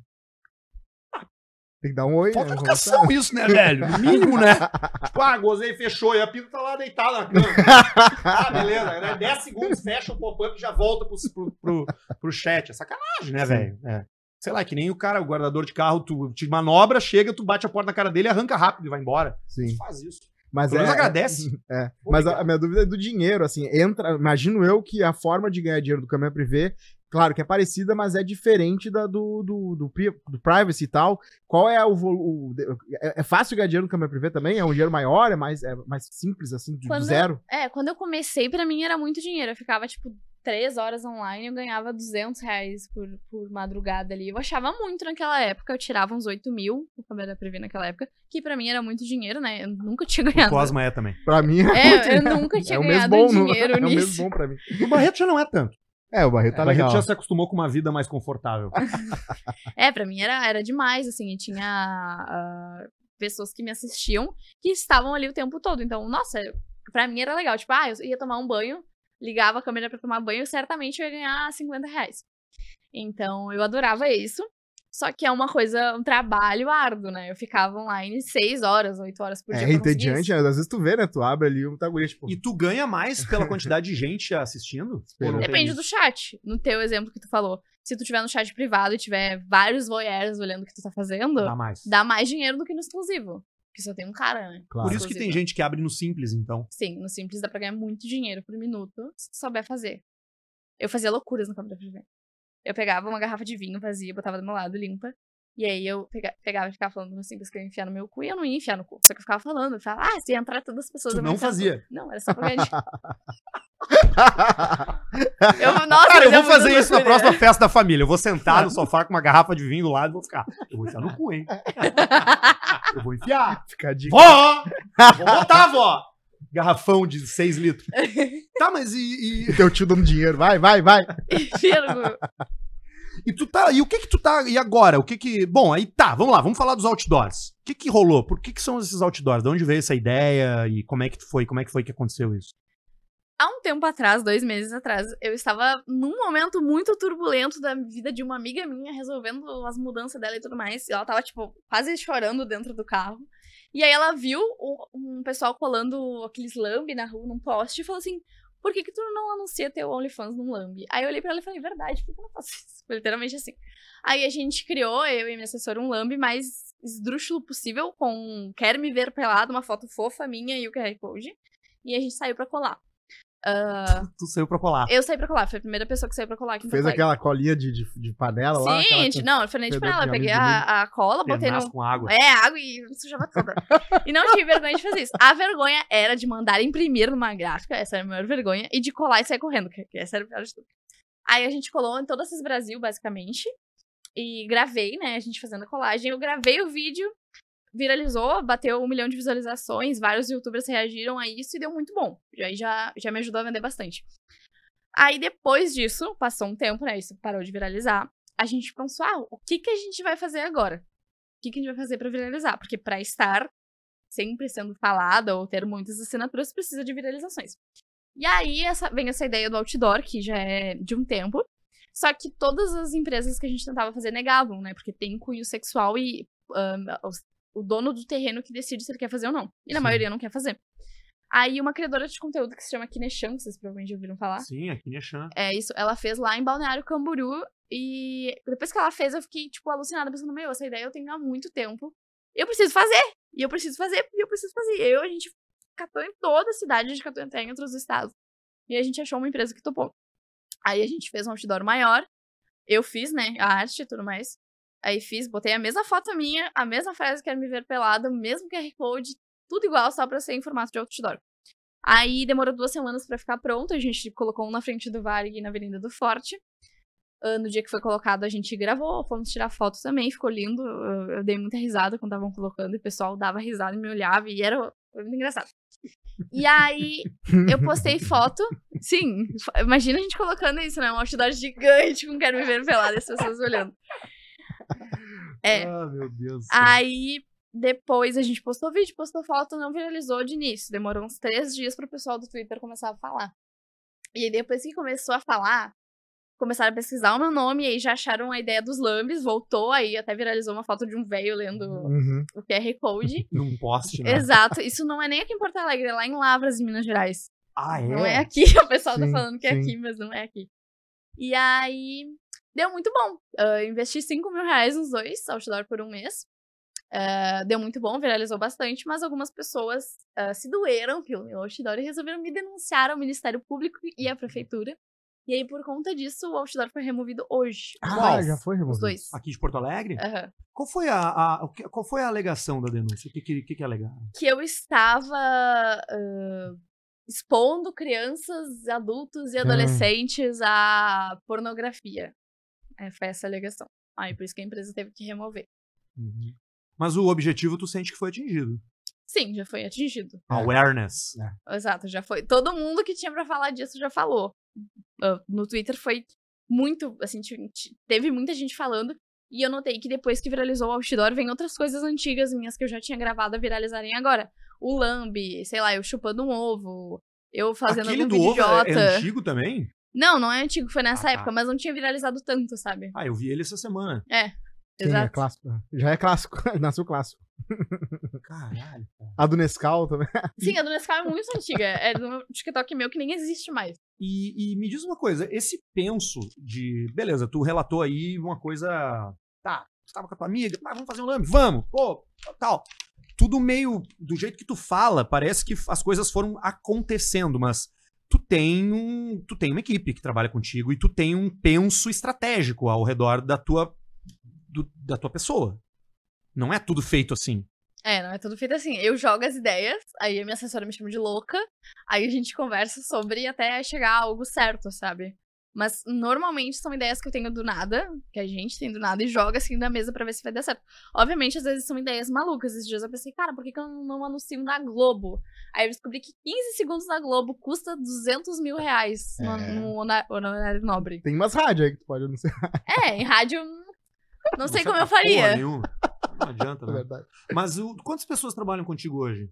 Tem que dar um oi, Falta né? educação isso, né, velho? No mínimo, né? *laughs* tipo, ah, gozei, fechou, e a Pita tá lá deitada na cama. ah, beleza, né? 10 segundos, fecha o pop-up e já volta pro, pro, pro, pro chat. É sacanagem, né, velho? É. Sei lá, que nem o cara, o guardador de carro, tu te manobra, chega, tu bate a porta na cara dele, arranca rápido e vai embora. Sim. Tu faz isso. Mas Pelo é, menos agradece. É. Mas a, a minha dúvida é do dinheiro, assim, entra, imagino eu que a forma de ganhar dinheiro do câmera privê, claro que é parecida, mas é diferente da do, do, do, pri- do privacy e tal. Qual é o volume? É, é fácil ganhar dinheiro no câmera privê também? É um dinheiro maior? É mais, é mais simples, assim, de, do Quando- zero? É, quando eu comecei, pra mim era muito dinheiro. Eu ficava, tipo, três horas online e eu ganhava 200 reais por, por madrugada ali. Eu achava muito naquela época. Eu tirava uns 8 mil no câmera privê naquela época, que pra mim era muito dinheiro, né? Eu nunca tinha O ganhado. Cosma é também. Pra mim é, É, muito, eu né? nunca tinha *laughs* é o mês ganhado bom, no- dinheiro É o nisso. bom pra mim. O Barreto já não é tanto. É, o Barreto tá o Barreto legal. já se acostumou com uma vida mais confortável. *laughs* É, pra mim era, era demais, assim, e tinha ah, pessoas que me assistiam que estavam ali o tempo todo. Então, nossa, pra mim era legal. Tipo, ah, eu ia tomar um banho, ligava a câmera pra tomar banho, certamente eu ia ganhar 50 reais. Então, eu adorava isso. Só que é uma coisa, um trabalho árduo, né? Eu ficava online 6 horas, 8 horas por dia. É pra conseguir entediante, às vezes tu vê, né? Tu abre ali um taguria, tipo. E tu ganha mais *laughs* pela quantidade de gente assistindo? Depende do chat. No teu exemplo que tu falou. Se tu tiver no chat privado e tiver vários voyeurs olhando o que tu tá fazendo, Dá mais. dá mais dinheiro do que no exclusivo. Porque só tem um cara, né? Claro. Por isso que tem Exclusivo. gente que abre no simples, então. Sim, no Simples dá pra ganhar muito dinheiro por minuto se tu souber fazer. Eu fazia loucuras no câmera privê. Eu pegava uma garrafa de vinho vazia, botava do meu lado limpa. E aí eu pega- pegava e ficava falando Simples que eu ia enfiar no meu cu e eu não ia enfiar no cu. Só que eu ficava falando, eu falava, ah, se entrar todas as pessoas. Tu eu não enfiar no cu." fazia. Não, era só pra ganhar. *laughs* Eu, nossa, Cara, eu vou fazer isso na próxima festa da família. Eu vou sentar no sofá com uma garrafa de vinho do lado e vou ficar. Eu vou enfiar no cu, hein? *laughs* Eu vou enfiar. Fica dica. Vó! Vou botar, vó! Garrafão de 6 litros. *laughs* Tá, mas e, e, Teu tio dando dinheiro. Vai, vai, vai. E tu tá. E o que que tu tá. E agora? O que que. Bom, aí tá, vamos lá, vamos falar dos outdoors. O que que rolou? Por que que são esses outdoors? De onde veio essa ideia? E como é que foi? Como é que foi que aconteceu isso? Há um tempo atrás, dois meses atrás, eu estava num momento muito turbulento da vida de uma amiga minha, resolvendo as mudanças dela e tudo mais. E ela tava, tipo, quase chorando dentro do carro. E aí ela viu um pessoal colando aqueles lambe na rua, num poste, e falou assim: por que, que tu não anuncia teu OnlyFans no Lambi? Aí eu olhei pra ela e falei, verdade, por que eu não faço isso? Foi literalmente assim. Aí a gente criou, eu e minha assessora, um Lambi mais esdrúxulo possível, com quer me ver pelado, uma foto fofa minha e o QR Code. E a gente saiu pra colar. Ah, *laughs* Tu saiu pra colar. eu saí pra colar, foi a primeira pessoa que saiu pra colar aqui Fez aquela colinha de, de, de panela lá. Sim, aquela- gente, não, eu falei fedor pra ela, de eu peguei a, a cola, botei no, com água. É, água e sujava toda. e não tive vergonha de fazer isso. A vergonha era de mandar imprimir numa gráfica, essa era a maior vergonha, e de colar e sair correndo, que essa era o pior de tudo. Aí a gente colou em todas as Brasil, basicamente, e gravei, né, a gente fazendo a colagem. Eu gravei o vídeo, viralizou, bateu um milhão de visualizações, vários youtubers reagiram a isso e deu muito bom. Aí já, já me ajudou a vender bastante. Aí depois disso, passou um tempo, né, isso parou de viralizar, a gente pensou, ah, o que que a gente vai fazer agora? o que, que a gente vai fazer pra viralizar? Porque pra estar sempre sendo falada ou ter muitas assinaturas, precisa de viralizações. E aí essa- vem essa ideia do outdoor, que já é de um tempo. Só que todas as empresas que a gente tentava fazer negavam, né? Porque tem cunho sexual e os- o dono do terreno que decide se ele quer fazer ou não. E na Sim. maioria não quer fazer. Aí uma criadora de conteúdo que se chama Kineshan, que vocês provavelmente ouviram falar. Sim, aqui em Exan. É isso, ela fez lá em Balneário Camboriú. E depois que ela fez, eu fiquei, tipo, alucinada, pensando, meu, essa ideia eu tenho há muito tempo. Eu preciso fazer! E eu preciso fazer, e eu preciso fazer. E eu, a gente catou em toda a cidade, a gente catou até em outros estados. E a gente achou uma empresa que topou. Aí a gente fez um outdoor maior. Eu fiz, né, a arte e tudo mais. Aí fiz, botei a mesma foto minha, a mesma frase, quero me ver pelada, o mesmo QR Code, tudo igual, só pra ser em formato de outdoor. Aí demorou duas semanas pra ficar pronto, a gente colocou um na frente do Varig e na Avenida do Forte. Ah, no dia que foi colocado, a gente gravou, fomos tirar foto também, ficou lindo. Eu, dei muita risada quando estavam colocando, e o pessoal dava risada e me olhava, e era foi muito engraçado. E aí, eu postei foto. Sim, imagina a gente colocando isso, né? Um outdoor gigante com quero me ver pelado e as pessoas olhando. *laughs* É. Ah, meu Deus. Aí, depois a gente postou vídeo, postou foto, não viralizou de início. Demorou uns três dias pro pessoal do Twitter começar a falar. E aí, depois que começou a falar, começaram a pesquisar o meu nome, e aí já acharam a ideia dos lambes, voltou, aí até viralizou uma foto de um velho lendo Uhum. o QR Code. *laughs* Num poste, né? Exato. Isso não é nem aqui em Porto Alegre, é lá em Lavras, em Minas Gerais. Ah, é? Não é aqui. *laughs* O pessoal tá Sim, falando que é sim. aqui, mas não é aqui. E aí, deu muito bom. Ah, investi 5 mil reais nos dois, outdoor por um mês. Ah, deu muito bom, viralizou bastante, mas algumas pessoas ah, se doeram pelo meu outdoor e resolveram me denunciar ao Ministério Público e à Prefeitura. E aí, por conta disso, o outdoor foi removido hoje. Ah, Qual? já foi removido. Os dois. Aqui de Porto Alegre? Aham. Qual foi a, a- qual foi a alegação da denúncia? O que, que, que, que alegaram? que eu estava ah, expondo crianças, adultos e adolescentes à pornografia. É, foi essa alegação. Aí por isso que a empresa teve que remover. Uhum. Mas o objetivo tu sente que foi atingido. Sim, já foi atingido. É. Awareness. Exato, já foi. Todo mundo que tinha pra falar disso já falou. Ah, no Twitter foi muito, assim, teve muita gente falando. E eu notei que depois que viralizou o outdoor, vem outras coisas antigas minhas que eu já tinha gravado a viralizarem agora. O lambe, sei lá, eu chupando um ovo, eu fazendo Aquele algum do vídeo ovo é, idiota. é antigo também? Não, não é antigo, foi nessa Ah, tá. época, mas não tinha viralizado tanto, sabe? Ah, eu vi ele essa semana. Sim, é Exato. clássico. Já é clássico. *laughs* Nasceu clássico. Caralho. A do Nescau também. Sim, a do Nescau é muito antiga. É do TikTok meu que nem existe mais. E, e me diz uma coisa, esse penso de. Beleza, tu relatou aí uma coisa. Tá, tu tava com a tua amiga, ah, vamos fazer um lambe, vamos, pô, tal. Tudo meio. Do jeito que tu fala, parece que as coisas foram acontecendo, mas tem um. Tu tem uma equipe que trabalha contigo e tu tem um penso estratégico ao redor da tua. do- da tua pessoa. Não é tudo feito assim. É, não é tudo feito assim. Eu jogo as ideias, aí a minha assessora me chama de louca, aí a gente conversa sobre até chegar a algo certo, sabe? Mas normalmente são ideias que eu tenho do nada, que a gente tem do nada, e joga assim na mesa pra ver se vai dar certo. Obviamente, às vezes são ideias malucas. Esses dias eu pensei, cara, por que, que eu não anuncio na Globo? Aí eu descobri que 15 segundos na Globo custa 200 mil reais no, É. no honorário nobre. Tem umas rádios aí que tu pode anunciar. É, em rádio. Não sei como tá eu faria. porra nenhuma. Não adianta, É né? verdade. Mas o- quantas pessoas trabalham contigo hoje?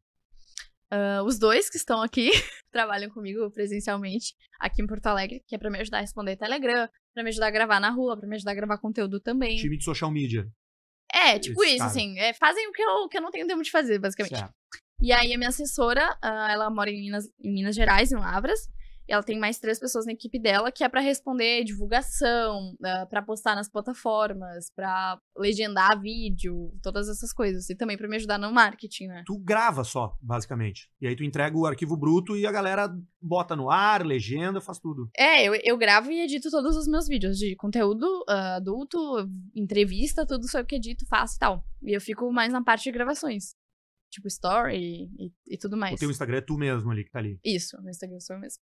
Ah, os dois que estão aqui *laughs* trabalham comigo presencialmente aqui em Porto Alegre, que é pra me ajudar a responder Telegram, pra me ajudar a gravar na rua, pra me ajudar a gravar conteúdo também. Time de social media. É, tipo Esse isso, cara. assim. é, fazem o que eu, que eu não tenho tempo de fazer, basicamente. Certo. E aí, a minha assessora, ah, ela mora em Minas, em Minas Gerais, em Lavras. Ela tem mais três pessoas na equipe dela que é pra responder divulgação, uh, para postar nas plataformas, pra legendar vídeo, todas essas coisas. E também pra me ajudar no marketing, né? Tu grava só, basicamente. E aí tu entrega o arquivo bruto e a galera bota no ar, legenda, faz tudo. É, eu, eu gravo e edito todos os meus vídeos de conteúdo uh, adulto, entrevista, tudo sou eu que edito, faço e tal. E eu fico mais na parte de gravações. Tipo, story e, e tudo mais. O teu Instagram é tu mesmo ali que tá ali. Isso, no Instagram sou eu mesmo.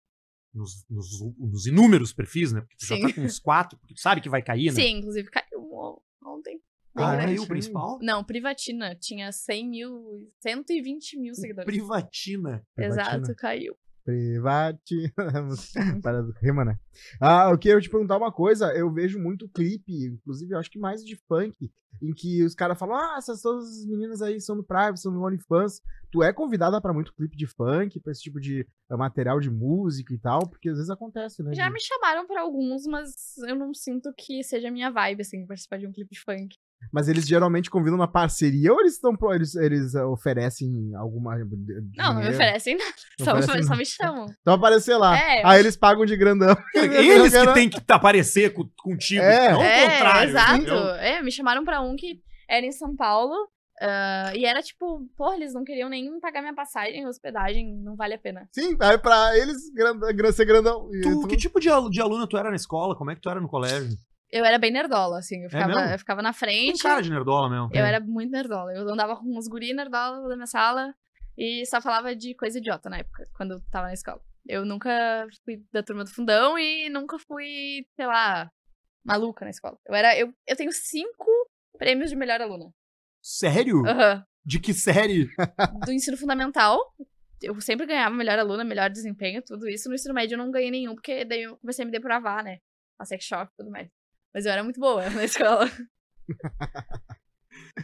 Nos, nos, nos inúmeros perfis, né? Porque tu já tá com uns quatro, porque tu sabe que vai cair, né? Sim, inclusive caiu on- ontem. Ah, é aí o principal? Não, Privatina. Tinha 100 mil, 120 mil seguidores. Privatina. Exato, caiu. Private. *laughs* Para rima, né? Ah, eu queria te perguntar uma coisa. Eu vejo muito clipe, inclusive eu acho que mais de funk, em que os caras falam: Ah, essas todas as meninas aí são do Private, são do OnlyFans. Tu é convidada pra muito clipe de funk, pra esse tipo de eh, material de música e tal, porque às vezes acontece, né? Já de- me chamaram pra alguns, mas eu não sinto que seja a minha vibe, assim, participar de um clipe de funk. Mas eles geralmente convidam uma parceria ou eles estão eles, eles eh, oferecem alguma. Não, não me dinheiro? oferecem nada. Não Só, oferecem só nada. me chamam. Então aparecer lá. É, Aí eles pagam de grandão. *laughs* Eles que quero- têm que aparecer co- contigo, É. não o é, contrário. exato. entendeu? É, me chamaram pra um que era em São Paulo. ah, e era tipo, porra, eles não queriam nem pagar minha passagem, hospedagem, não vale a pena. Sim, aí pra eles grandão, gran- ser grandão. Tu, tu- que tipo de, alu- de aluna tu era na escola? Como é que tu era no colégio? Eu era bem nerdola, assim, eu ficava, mesmo? eu ficava na Tem frente. cara de nerdola mesmo. Eu era muito nerdola. Eu andava com uns guri nerdola da minha sala e só falava de coisa idiota na época, quando eu tava na escola. Eu nunca fui da turma do fundão e nunca fui, sei lá, maluca na escola. Eu era. Eu, eu tenho cinco prêmios de melhor aluna. Sério? Aham. De que série? Do ensino fundamental. Eu sempre ganhava melhor aluna, melhor desempenho, tudo isso. No ensino médio eu não ganhei nenhum, porque daí eu comecei a me depravar, né? A sex shop e tudo mais. Mas eu era muito boa na escola. *laughs*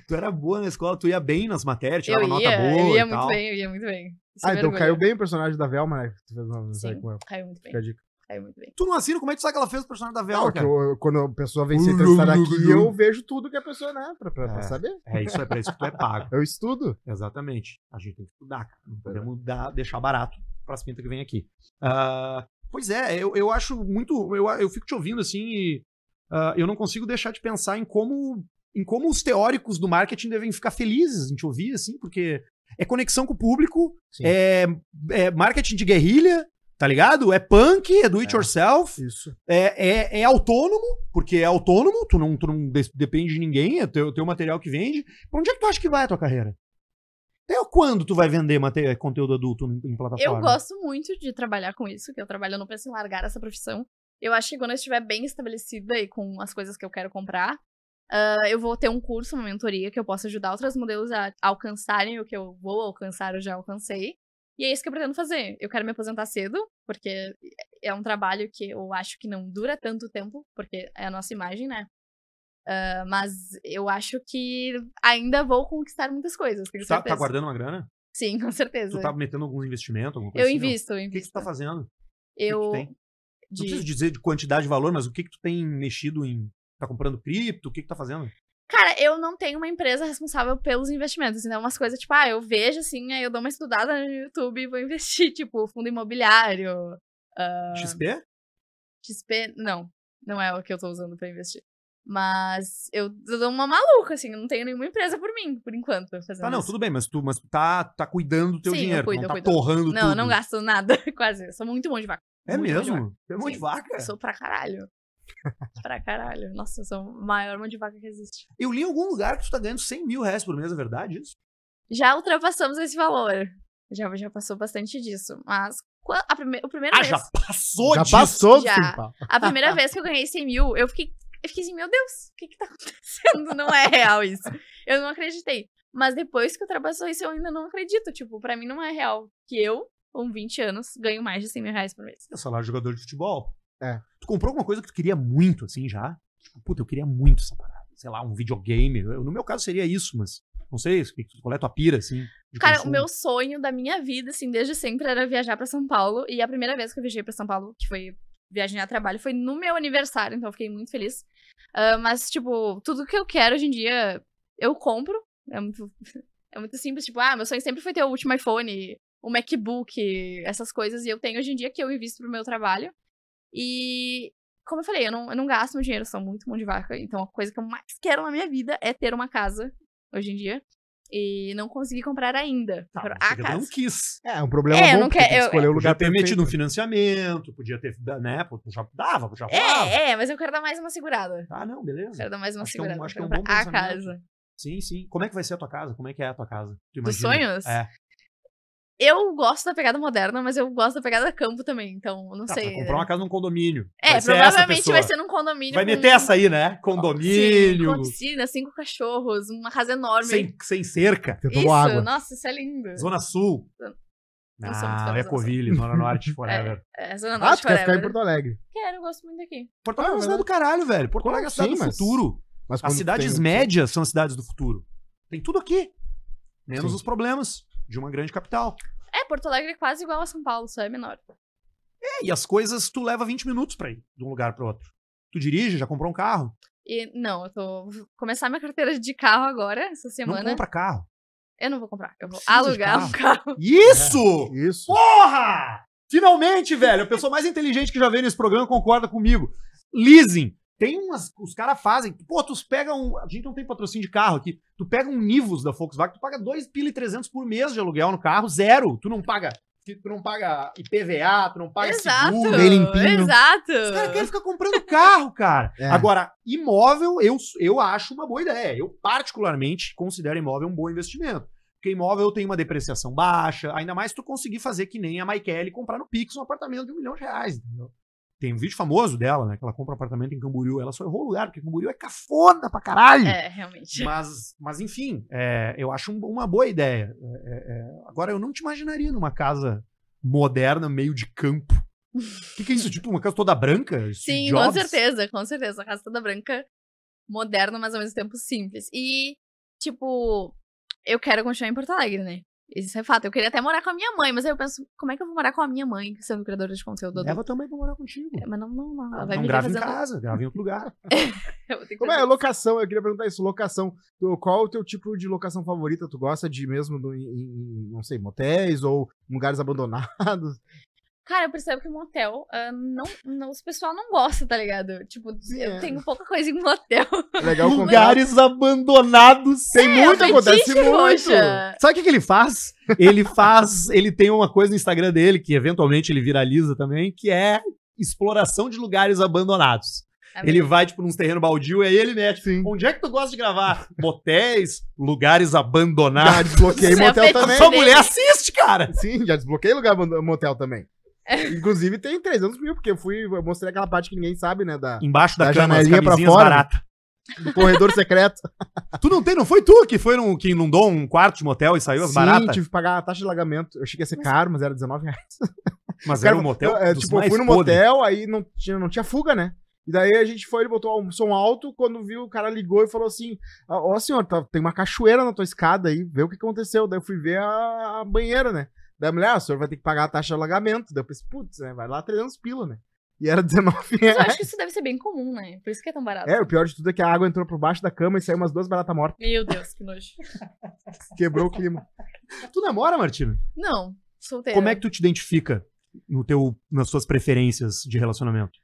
Tu era boa na escola, tu ia bem nas matérias, Eu tirava nota ia, boa eu ia e muito tal. bem, eu ia muito bem. Ah, Sem então vergonha. caiu bem o personagem da Velma, né? Tu fez uma Sim, com ela. caiu muito bem. Fica a dica. Caiu muito bem. Tu não assina, como é que tu sabe que ela fez o personagem da Não, Velma, cara? eu- quando a pessoa vem ser *laughs* entrevistada aqui, eu *laughs* vejo tudo que a pessoa, né? Pra, pra, pra É. saber. É isso, é pra isso que tu é pago. Eu estudo. Exatamente. A gente tem que estudar, cara. Não podemos dar, deixar barato pras pintas que vem aqui. Ah, pois é, eu, eu acho muito. Eu, eu fico te ouvindo assim e ah, eu não consigo deixar de pensar em como, em como os teóricos do marketing devem ficar felizes em te ouvir, assim, porque é conexão com o público, é, é marketing de guerrilha. Tá ligado? É punk, é do it É. yourself, Isso. é, é, é autônomo, porque é autônomo, tu não, tu não de- depende de ninguém, é teu, teu material que vende. Pra onde é que tu acha que vai a tua carreira? Até quando tu vai vender conteúdo adulto em, em plataforma? Eu gosto muito de trabalhar com isso, que eu trabalho, eu não penso em largar essa profissão. Eu acho que quando eu estiver bem estabelecida e com as coisas que eu quero comprar, ah, eu vou ter um curso, uma mentoria, que eu possa ajudar outros modelos a alcançarem o que eu vou alcançar, eu já alcancei. E é isso que eu pretendo fazer. Eu quero me aposentar cedo, porque é um trabalho que eu acho que não dura tanto tempo, porque é a nossa imagem, né? Ah, mas eu acho que ainda vou conquistar muitas coisas, tenho tá, tá guardando uma grana? Sim, com certeza. Tu tá metendo alguns investimentos? Alguma coisa Eu assim, não? invisto, eu O que, que invisto. tu tá fazendo? Eu. Tem? Não de- preciso dizer de quantidade de valor, mas o que que tu tem mexido em... Tá comprando cripto? O que que tá fazendo? Cara, eu não tenho uma empresa responsável pelos investimentos. Então, umas coisas tipo, ah, eu vejo assim, aí eu dou uma estudada no YouTube e vou *laughs* investir, tipo, fundo imobiliário, Ah. XP? XP. Não, não é o que eu tô usando pra investir. Mas eu dou uma maluca, assim, eu não tenho nenhuma empresa por mim, por enquanto. Fazendo Tá, não, isso. tudo bem, mas tu, mas tu tá, tá cuidando do teu Sim, eu dinheiro, tu cuido, não eu tá cuido. torrando tudo. Não, eu não gasto nada, *laughs* quase. Eu sou muito bom de vaca. É Muito mesmo? Tem um monte de vaca? Eu sou pra caralho. pra caralho. Nossa, eu sou a maior mão de vaca que existe. Eu li em algum lugar que tu tá ganhando 100 mil reais por mês, é verdade isso? Já ultrapassamos esse valor. Já, já passou bastante disso. Mas a prime o primeiro Ah, vez, já passou Já disso? passou Já. Simpal. a primeira vez que eu ganhei 100 mil, eu fiquei, eu fiquei assim, meu Deus, o que que tá *laughs* acontecendo? Não é real isso. Eu não acreditei. Mas depois que ultrapassou isso, eu ainda não acredito. Tipo, pra mim não é real que eu, com 20 anos, ganho mais de 100 mil reais por mês. É salário de jogador de futebol. É. Tu comprou alguma coisa que tu queria muito, assim, já? Tipo, puta, eu queria muito essa parada. Sei lá, um videogame. Eu- no meu caso seria isso, mas não sei, qual é a tua pira, assim? Cara, consumo? o meu sonho da minha vida, assim, desde sempre era viajar pra São Paulo. E a primeira vez que eu viajei pra São Paulo, que foi viagem a trabalho, foi no meu aniversário, então eu fiquei muito feliz. Ah, mas, tipo, tudo que eu quero hoje em dia, eu compro. É muito, *laughs* é muito simples, tipo, ah, meu sonho sempre foi ter o último iPhone. O MacBook, essas coisas, e eu tenho hoje em dia que eu invisto pro meu trabalho. E, como eu falei, eu não, eu não gasto meu dinheiro, sou muito mão de vaca. Então, a coisa que eu mais quero na minha vida é ter uma casa, hoje em dia. E não consegui comprar ainda. Tá, a você casa. não quis. É, um problema É, eu bom, não porque quero- tem que eu- escolher o Podia lugar ter perfeito. metido um financiamento, podia ter, né? Já dava, já. É, é, mas eu quero dar mais uma segurada. Ah, não, beleza. Quero dar mais uma Acho que é um- segurada. acho que é um bom a casa. Sim, sim. Como é que vai ser a tua casa? Como é que é a tua casa? Tu Dos sonhos? É. Eu gosto da pegada moderna, mas eu gosto da pegada campo também. Então, não Tá, sei. vai comprar uma casa num condomínio. É, vai provavelmente vai ser num condomínio. Vai com- meter essa aí, né? Sim, Condomínio. com piscina, cinco cachorros, uma casa enorme. sem, sem cerca. Tomou Isso, água. nossa, isso é lindo. Zona Sul. Não Ah, da é Zona Norte, *laughs* forever. É, Zona Ah, Norte tu quer ficar em. Porto Alegre. Quero, eu gosto muito daqui. Porto Alegre é Ah, uma cidade do caralho, velho. Porto Alegre é a cidade sim, do futuro. Mas As cidades tem- médias são as cidades do futuro. Tem tudo aqui. Menos Sim. os problemas de uma grande capital. É, Porto Alegre é quase igual a São Paulo, só é menor. É, e as coisas tu leva 20 minutos pra ir de um lugar pro outro. Tu dirige, já comprou um carro? E não, eu tô. Vou começar minha carteira de carro agora, essa Não semana. compra carro. Eu não vou comprar. Eu vou alugar um carro. Isso! Isso. Porra! Finalmente, velho! A pessoa mais inteligente que já veio nesse programa concorda comigo. Leasing. Tem umas. Os caras fazem. Pô, tu pega um. A gente não tem patrocínio de carro aqui. Tu pega um Nivus da Volkswagen, tu paga 2,300 por mês de aluguel no carro, zero. Tu não paga. Tu não paga IPVA, tu não paga Exato. seguro. bem limpinho. Exato. Os caras querem ficar comprando *laughs* carro, cara. É. Agora, imóvel, eu, eu acho uma boa ideia. Eu, particularmente, considero imóvel um bom investimento. Porque imóvel tem uma depreciação baixa, ainda mais se tu conseguir fazer que nem a Maikele comprar no Pix um apartamento de um milhão de reais, entendeu? Tem um vídeo famoso dela, né? Que ela compra um apartamento em Camboriú. Ela só errou o lugar, porque Camboriú é cafona pra caralho. É, realmente. Mas, mas enfim, é, eu acho um- uma boa ideia. É, é, é, agora, eu não te imaginaria numa casa moderna, meio de campo. O *laughs* que, que é isso? Tipo, uma casa toda branca? Sim, com Jobs? certeza, com certeza. A casa toda branca, moderna, mas ao mesmo tempo simples. E, tipo, eu quero continuar em Porto Alegre, né? Isso é fato. Eu queria até morar com a minha mãe, mas aí eu penso, como é que eu vou morar com a minha mãe, sendo criadora de conteúdo? Leva também pra morar contigo. É, Mas não, não, não. Ela vai não me grava em fazendo. casa, grava em outro lugar. *laughs* Como é a locação? Eu queria perguntar isso. Locação. Qual o teu tipo de locação favorita? Tu gosta de mesmo do, em, em, não sei, motéis ou lugares abandonados? Cara, eu percebo que motel, ah, não, não, os pessoal não gosta, tá ligado? Tipo, Sim, eu é. tenho pouca coisa em motel. É legal. Lugares abandonados. Tem É, muito, acontece muito. poxa. Sabe o que, que ele faz? Ele faz. ele tem uma coisa no Instagram dele, que eventualmente ele viraliza também, que é exploração de lugares abandonados. Ele vai, tipo, nos terrenos baldio e aí ele mete. Sim. Onde é que tu gosta de gravar? Motéis, lugares Já abandonados. desbloqueei Isso é motel também. Sua mulher assiste, cara! Sim, já desbloqueei lugar motel também. Inclusive tem 300 mil, porque eu fui, eu mostrei aquela parte que ninguém sabe, né? Da, Embaixo da, Da cama, janelinha pra camisinhas fora. baratas. do corredor secreto. *laughs* Tu não tem, não foi tu que foi num, que inundou um quarto de motel e saiu as Sim, baratas? tive que pagar a taxa de alagamento. Eu achei que ia ser caro, mas era 19 reais. Mas *laughs* Cara, era um motel eu, é, dos tipo, eu fui no motel, aí não tinha, não tinha fuga, né? E daí a gente foi, ele botou um som alto, quando viu, o cara ligou e falou assim, "Ah, ó senhor, tá- tem uma cachoeira na tua escada aí, vê o que aconteceu. Daí eu fui ver a, a banheira, né? Daí a mulher, ah, o senhor vai ter que pagar a taxa de alagamento. Daí eu pensei, putz, né, vai lá 300 pila, né? E era *laughs* 19 Mas eu reais. acho que isso deve ser bem comum, né? Por isso que é tão barato. É, o pior de tudo é que a água entrou por baixo da cama e saiu umas duas baratas mortas. Meu Deus, que nojo. *laughs* Quebrou o clima. Tu namora, Martina? Não, solteira. Como é que tu te identifica no teu, nas suas preferências de relacionamento?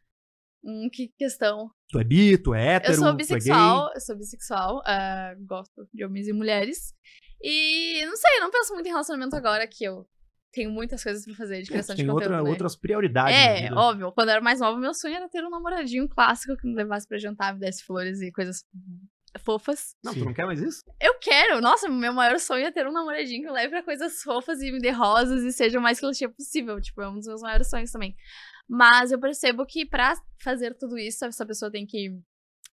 Hum, que questão. Tu é bi, tu é hétero, Eu sou tu bissexual, eu sou bissexual, ah, gosto de homens e mulheres. E não sei, não penso muito em relacionamento agora que eu tenho muitas coisas pra fazer de é criação Tu de tem conteúdo. outra, né? outras prioridades. É, óbvio. Quando eu era mais nova, meu sonho era ter um namoradinho clássico que me levasse pra jantar, me desse flores e coisas fofas. Não, Sim. tu não quer mais isso? Eu quero! Nossa, meu maior sonho é ter um namoradinho que me leve pra coisas fofas e me dê rosas e seja o mais clichê possível. Tipo, é um dos meus maiores sonhos também. Mas eu percebo que pra fazer tudo isso, essa pessoa tem que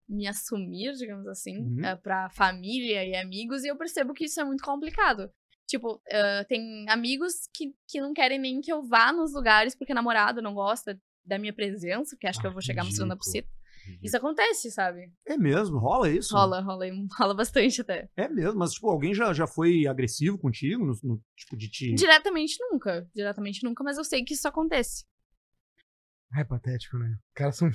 me assumir, digamos assim, Uhum. eh, pra família e amigos, e eu percebo que isso é muito complicado. Tipo, eh, tem amigos que, que não querem nem que eu vá nos lugares porque namorado não gosta da minha presença, porque acha que eu vou chegar mostrando a buceta. Isso acontece, sabe? É mesmo, rola isso? Rola, rola, *laughs* rola bastante até. É mesmo, mas tipo, alguém já, já foi agressivo contigo? No, no- tipo, de te. Diretamente nunca. Diretamente nunca, mas eu sei que isso acontece. É patético, né? Os caras são.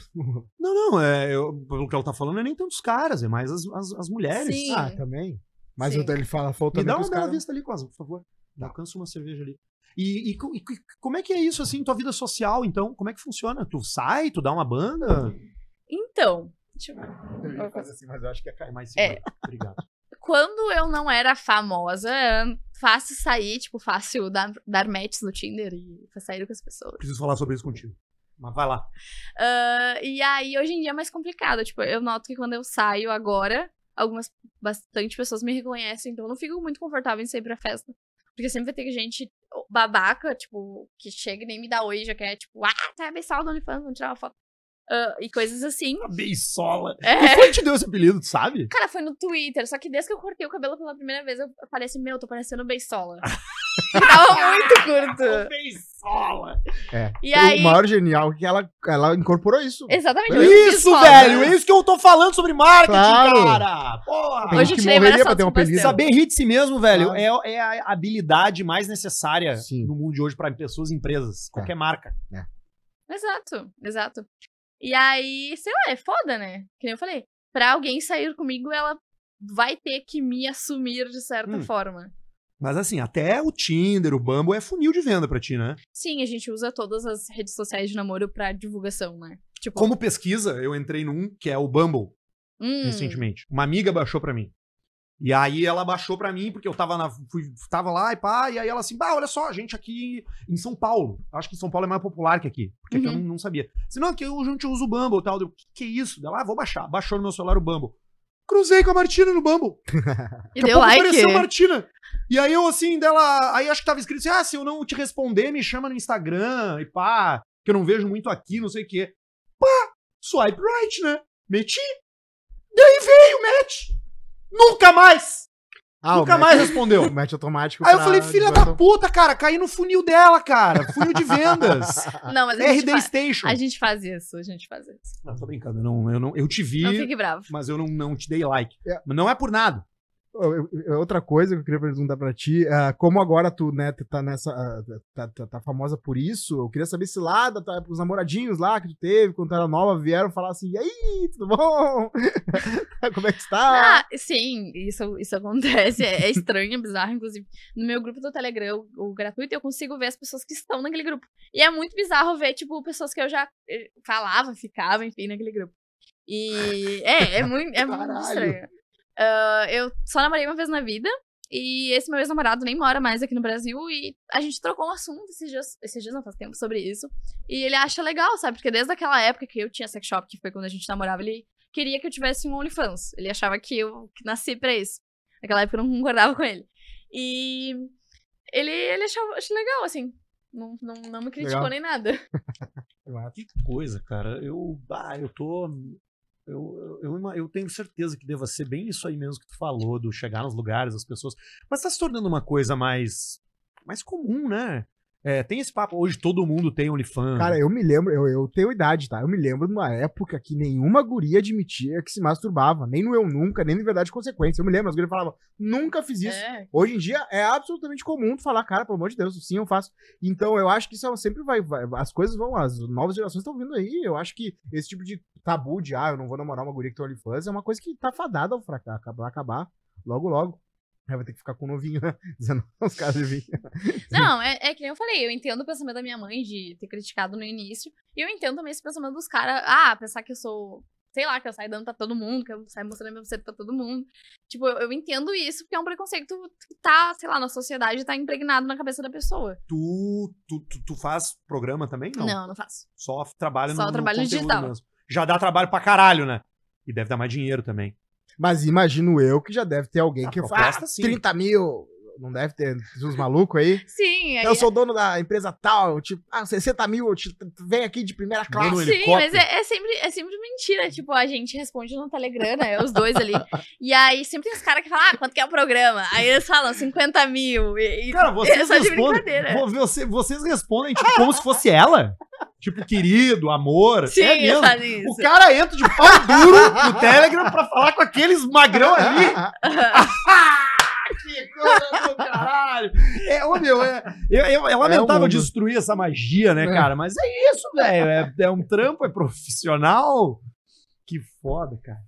Não, não, é, eu- pelo que ela tá falando, é nem tantos caras, é mais as, as, as mulheres. Sim. Ah, também. Mas Sim. o- ele fala, falou Me dá uma bela vista ali, Cosa, por favor. Alcança uma cerveja ali. E, e e co- como é que é isso, assim, tua vida social, então? Como é que funciona? Tu sai, tu dá uma banda? Então, deixa eu ver. Eu fazer assim, mas eu acho que ia cair. Mas, É. Obrigado. Quando eu não era famosa, fácil sair, tipo, fácil dar, dar matches no Tinder e sair com as pessoas. Preciso falar sobre isso contigo. Mas vai lá. Ah, e aí, hoje em dia é mais complicado. Tipo, eu noto que quando eu saio agora, algumas, bastante pessoas me reconhecem, então eu não fico muito confortável em sair pra festa. Porque sempre vai ter gente babaca, tipo, que chega e nem me dá oi, já quer, tipo, ah, tá abençoado do OnlyFans, vamos tirar uma foto. Ah, e coisas assim. A beisola. É. Quem foi que te deu esse apelido, tu sabe? Cara, foi no Twitter, só que desde que eu cortei o cabelo pela primeira vez, eu falei assim, meu, tô parecendo beisola. *laughs* Tava muito curto. Beisola. É. E O aí- maior genial é que ela, ela incorporou isso. Exatamente. Isso, velho! É isso que eu tô falando sobre marketing, Claro. cara! Porra! Tem Hoje que morreria pra ter um com apelido. Saber rir de si mesmo, velho, Claro. é, é a habilidade mais necessária Sim. no mundo de hoje pra pessoas e empresas. Qualquer marca. Exato, exato. E aí, sei lá, é foda, né? Que nem eu falei. Pra alguém sair comigo, ela vai ter que me assumir de certa Hum. forma. Mas assim, até o Tinder, o Bumble é funil de venda pra ti, né? Sim, a gente usa todas as redes sociais de namoro pra divulgação, né? Tipo, Como pesquisa, eu entrei num que é o Bumble, hum, recentemente. Uma amiga baixou pra mim. E aí ela baixou pra mim, porque eu tava, na, fui, tava lá e pá, e aí ela assim, bah, olha só, a gente aqui em São Paulo. Acho que São Paulo é mais popular que aqui. Porque aqui eu Uhum. não, não sabia. Senão aqui eu, a gente usa o Bumble e tal. Eu, que, que é isso? Ela, ah, vou baixar. Baixou no meu celular o Bumble. Cruzei com a Martina no Bumble. E Daqui deu like. apareceu a Martina. E aí eu assim, dela. Aí acho que tava escrito assim: ah, se eu não te responder, me chama no Instagram e pá, que eu não vejo muito aqui, não sei o quê. Pá, swipe right, né? Meti. Daí veio o match. Nunca mais! Ah, Nunca mais match- respondeu. *laughs* o match automático. Aí eu falei, filha da puta, cara, caí no funil dela, cara. Funil de vendas. *laughs* Não, mas a gente, RD fa- Station. a gente faz isso, a gente faz isso. Não, tô brincando, eu, não, eu, não, eu te vi, Não fique bravo. mas eu não, não te dei like. É. Mas não é por nada. Eu- Outra coisa que eu queria perguntar pra ti, ah, como agora tu, né, tu tá nessa. ah, tá, tá- tá famosa por isso, eu queria saber se lá, época, os namoradinhos lá que tu teve, quando tu era nova, vieram falar assim: e aí, tudo bom? *laughs* como é que está? Ah, sim, isso, isso acontece. É, é estranho, é bizarro. Inclusive, no meu grupo do Telegram, o, o gratuito, eu consigo ver as pessoas que estão naquele grupo. E é muito bizarro ver, tipo, pessoas que eu já eh, falava, ficava, enfim, naquele grupo. E é, é muito, é muito estranho. Ah, eu só namorei uma vez na vida. E esse meu ex-namorado nem mora mais aqui no Brasil. E a gente trocou um assunto esses dias. Esses dias não faz tempo sobre isso. E ele acha legal, sabe? Porque desde aquela época que eu tinha sex shop, que foi quando a gente namorava, ele queria que eu tivesse um OnlyFans. Ele achava que eu que nasci pra isso. Naquela época eu não concordava com ele. E ele, ele achava, achava legal, assim. Não, não, não me criticou Legal. nem nada. *laughs* Que coisa, cara. Eu, ah, eu tô. Eu, eu, eu, tenho certeza que deva ser bem isso aí mesmo que tu falou, do chegar nos lugares, as pessoas. Mas tá se tornando uma coisa mais. mais comum, né? É, tem esse papo, hoje todo mundo tem OnlyFans. Cara, eu me lembro, eu, eu tenho idade, tá? Eu me lembro de uma época que nenhuma guria admitia que se masturbava. Nem no Eu Nunca, nem no Verdade e Consequência. Eu me lembro, as gurias falavam, nunca fiz isso. É. Hoje em dia é absolutamente comum tu falar, cara, pelo amor de Deus, sim, eu faço. Então eu acho que isso sempre vai, vai- As coisas vão, as novas gerações estão vindo aí. Eu acho que esse tipo de tabu de, ah, eu não vou namorar uma guria que tem OnlyFans é uma coisa que tá fadada ao fracassar, acabar, acabar logo, logo. Aí vai ter que ficar com o novinho, né? *laughs* Dizendo *laughs* os caras de vir. *laughs* Não, é, é que nem eu falei, eu entendo o pensamento da minha mãe de ter criticado no início. E eu entendo também esse pensamento dos caras, ah, pensar que eu sou, sei lá, que eu saio dando pra todo mundo, que eu saio mostrando meu buceta pra todo mundo. Tipo, eu, eu entendo isso porque é um preconceito que tá, sei lá, na sociedade, tá impregnado na cabeça da pessoa. Tu, tu, tu, tu faz programa também? Não. Não, não, faço. Só trabalha Só no, trabalho no digital. mesmo. Já dá trabalho pra caralho, né? E deve dar mais dinheiro também. Mas imagino eu que já deve ter alguém A que fala, ah, sim. 30 mil. Não deve ter uns malucos aí. Sim, aí, Eu sou dono da empresa tal, tipo, ah, 60 mil, eu te- vem aqui de primeira classe. Sim, helicóptero. mas é, é sempre, é sempre mentira. Tipo, a gente responde no Telegram, né? Os dois ali. E aí sempre tem os caras que falam, ah, quanto que é o programa? Aí eles falam 50 mil. E, Cara, vocês é só de respondem. você- vocês respondem tipo, como se fosse ela. Tipo, querido, amor. Sim, é mesmo. fazem O isso. cara entra de pau duro no Telegram pra falar com aqueles magrão ali. *laughs* Do caralho! É, ô, meu, é, é, é- é lamentável mundo. destruir essa magia, né, É. cara? Mas é isso, velho. É, é um trampo, é profissional. Que foda, cara.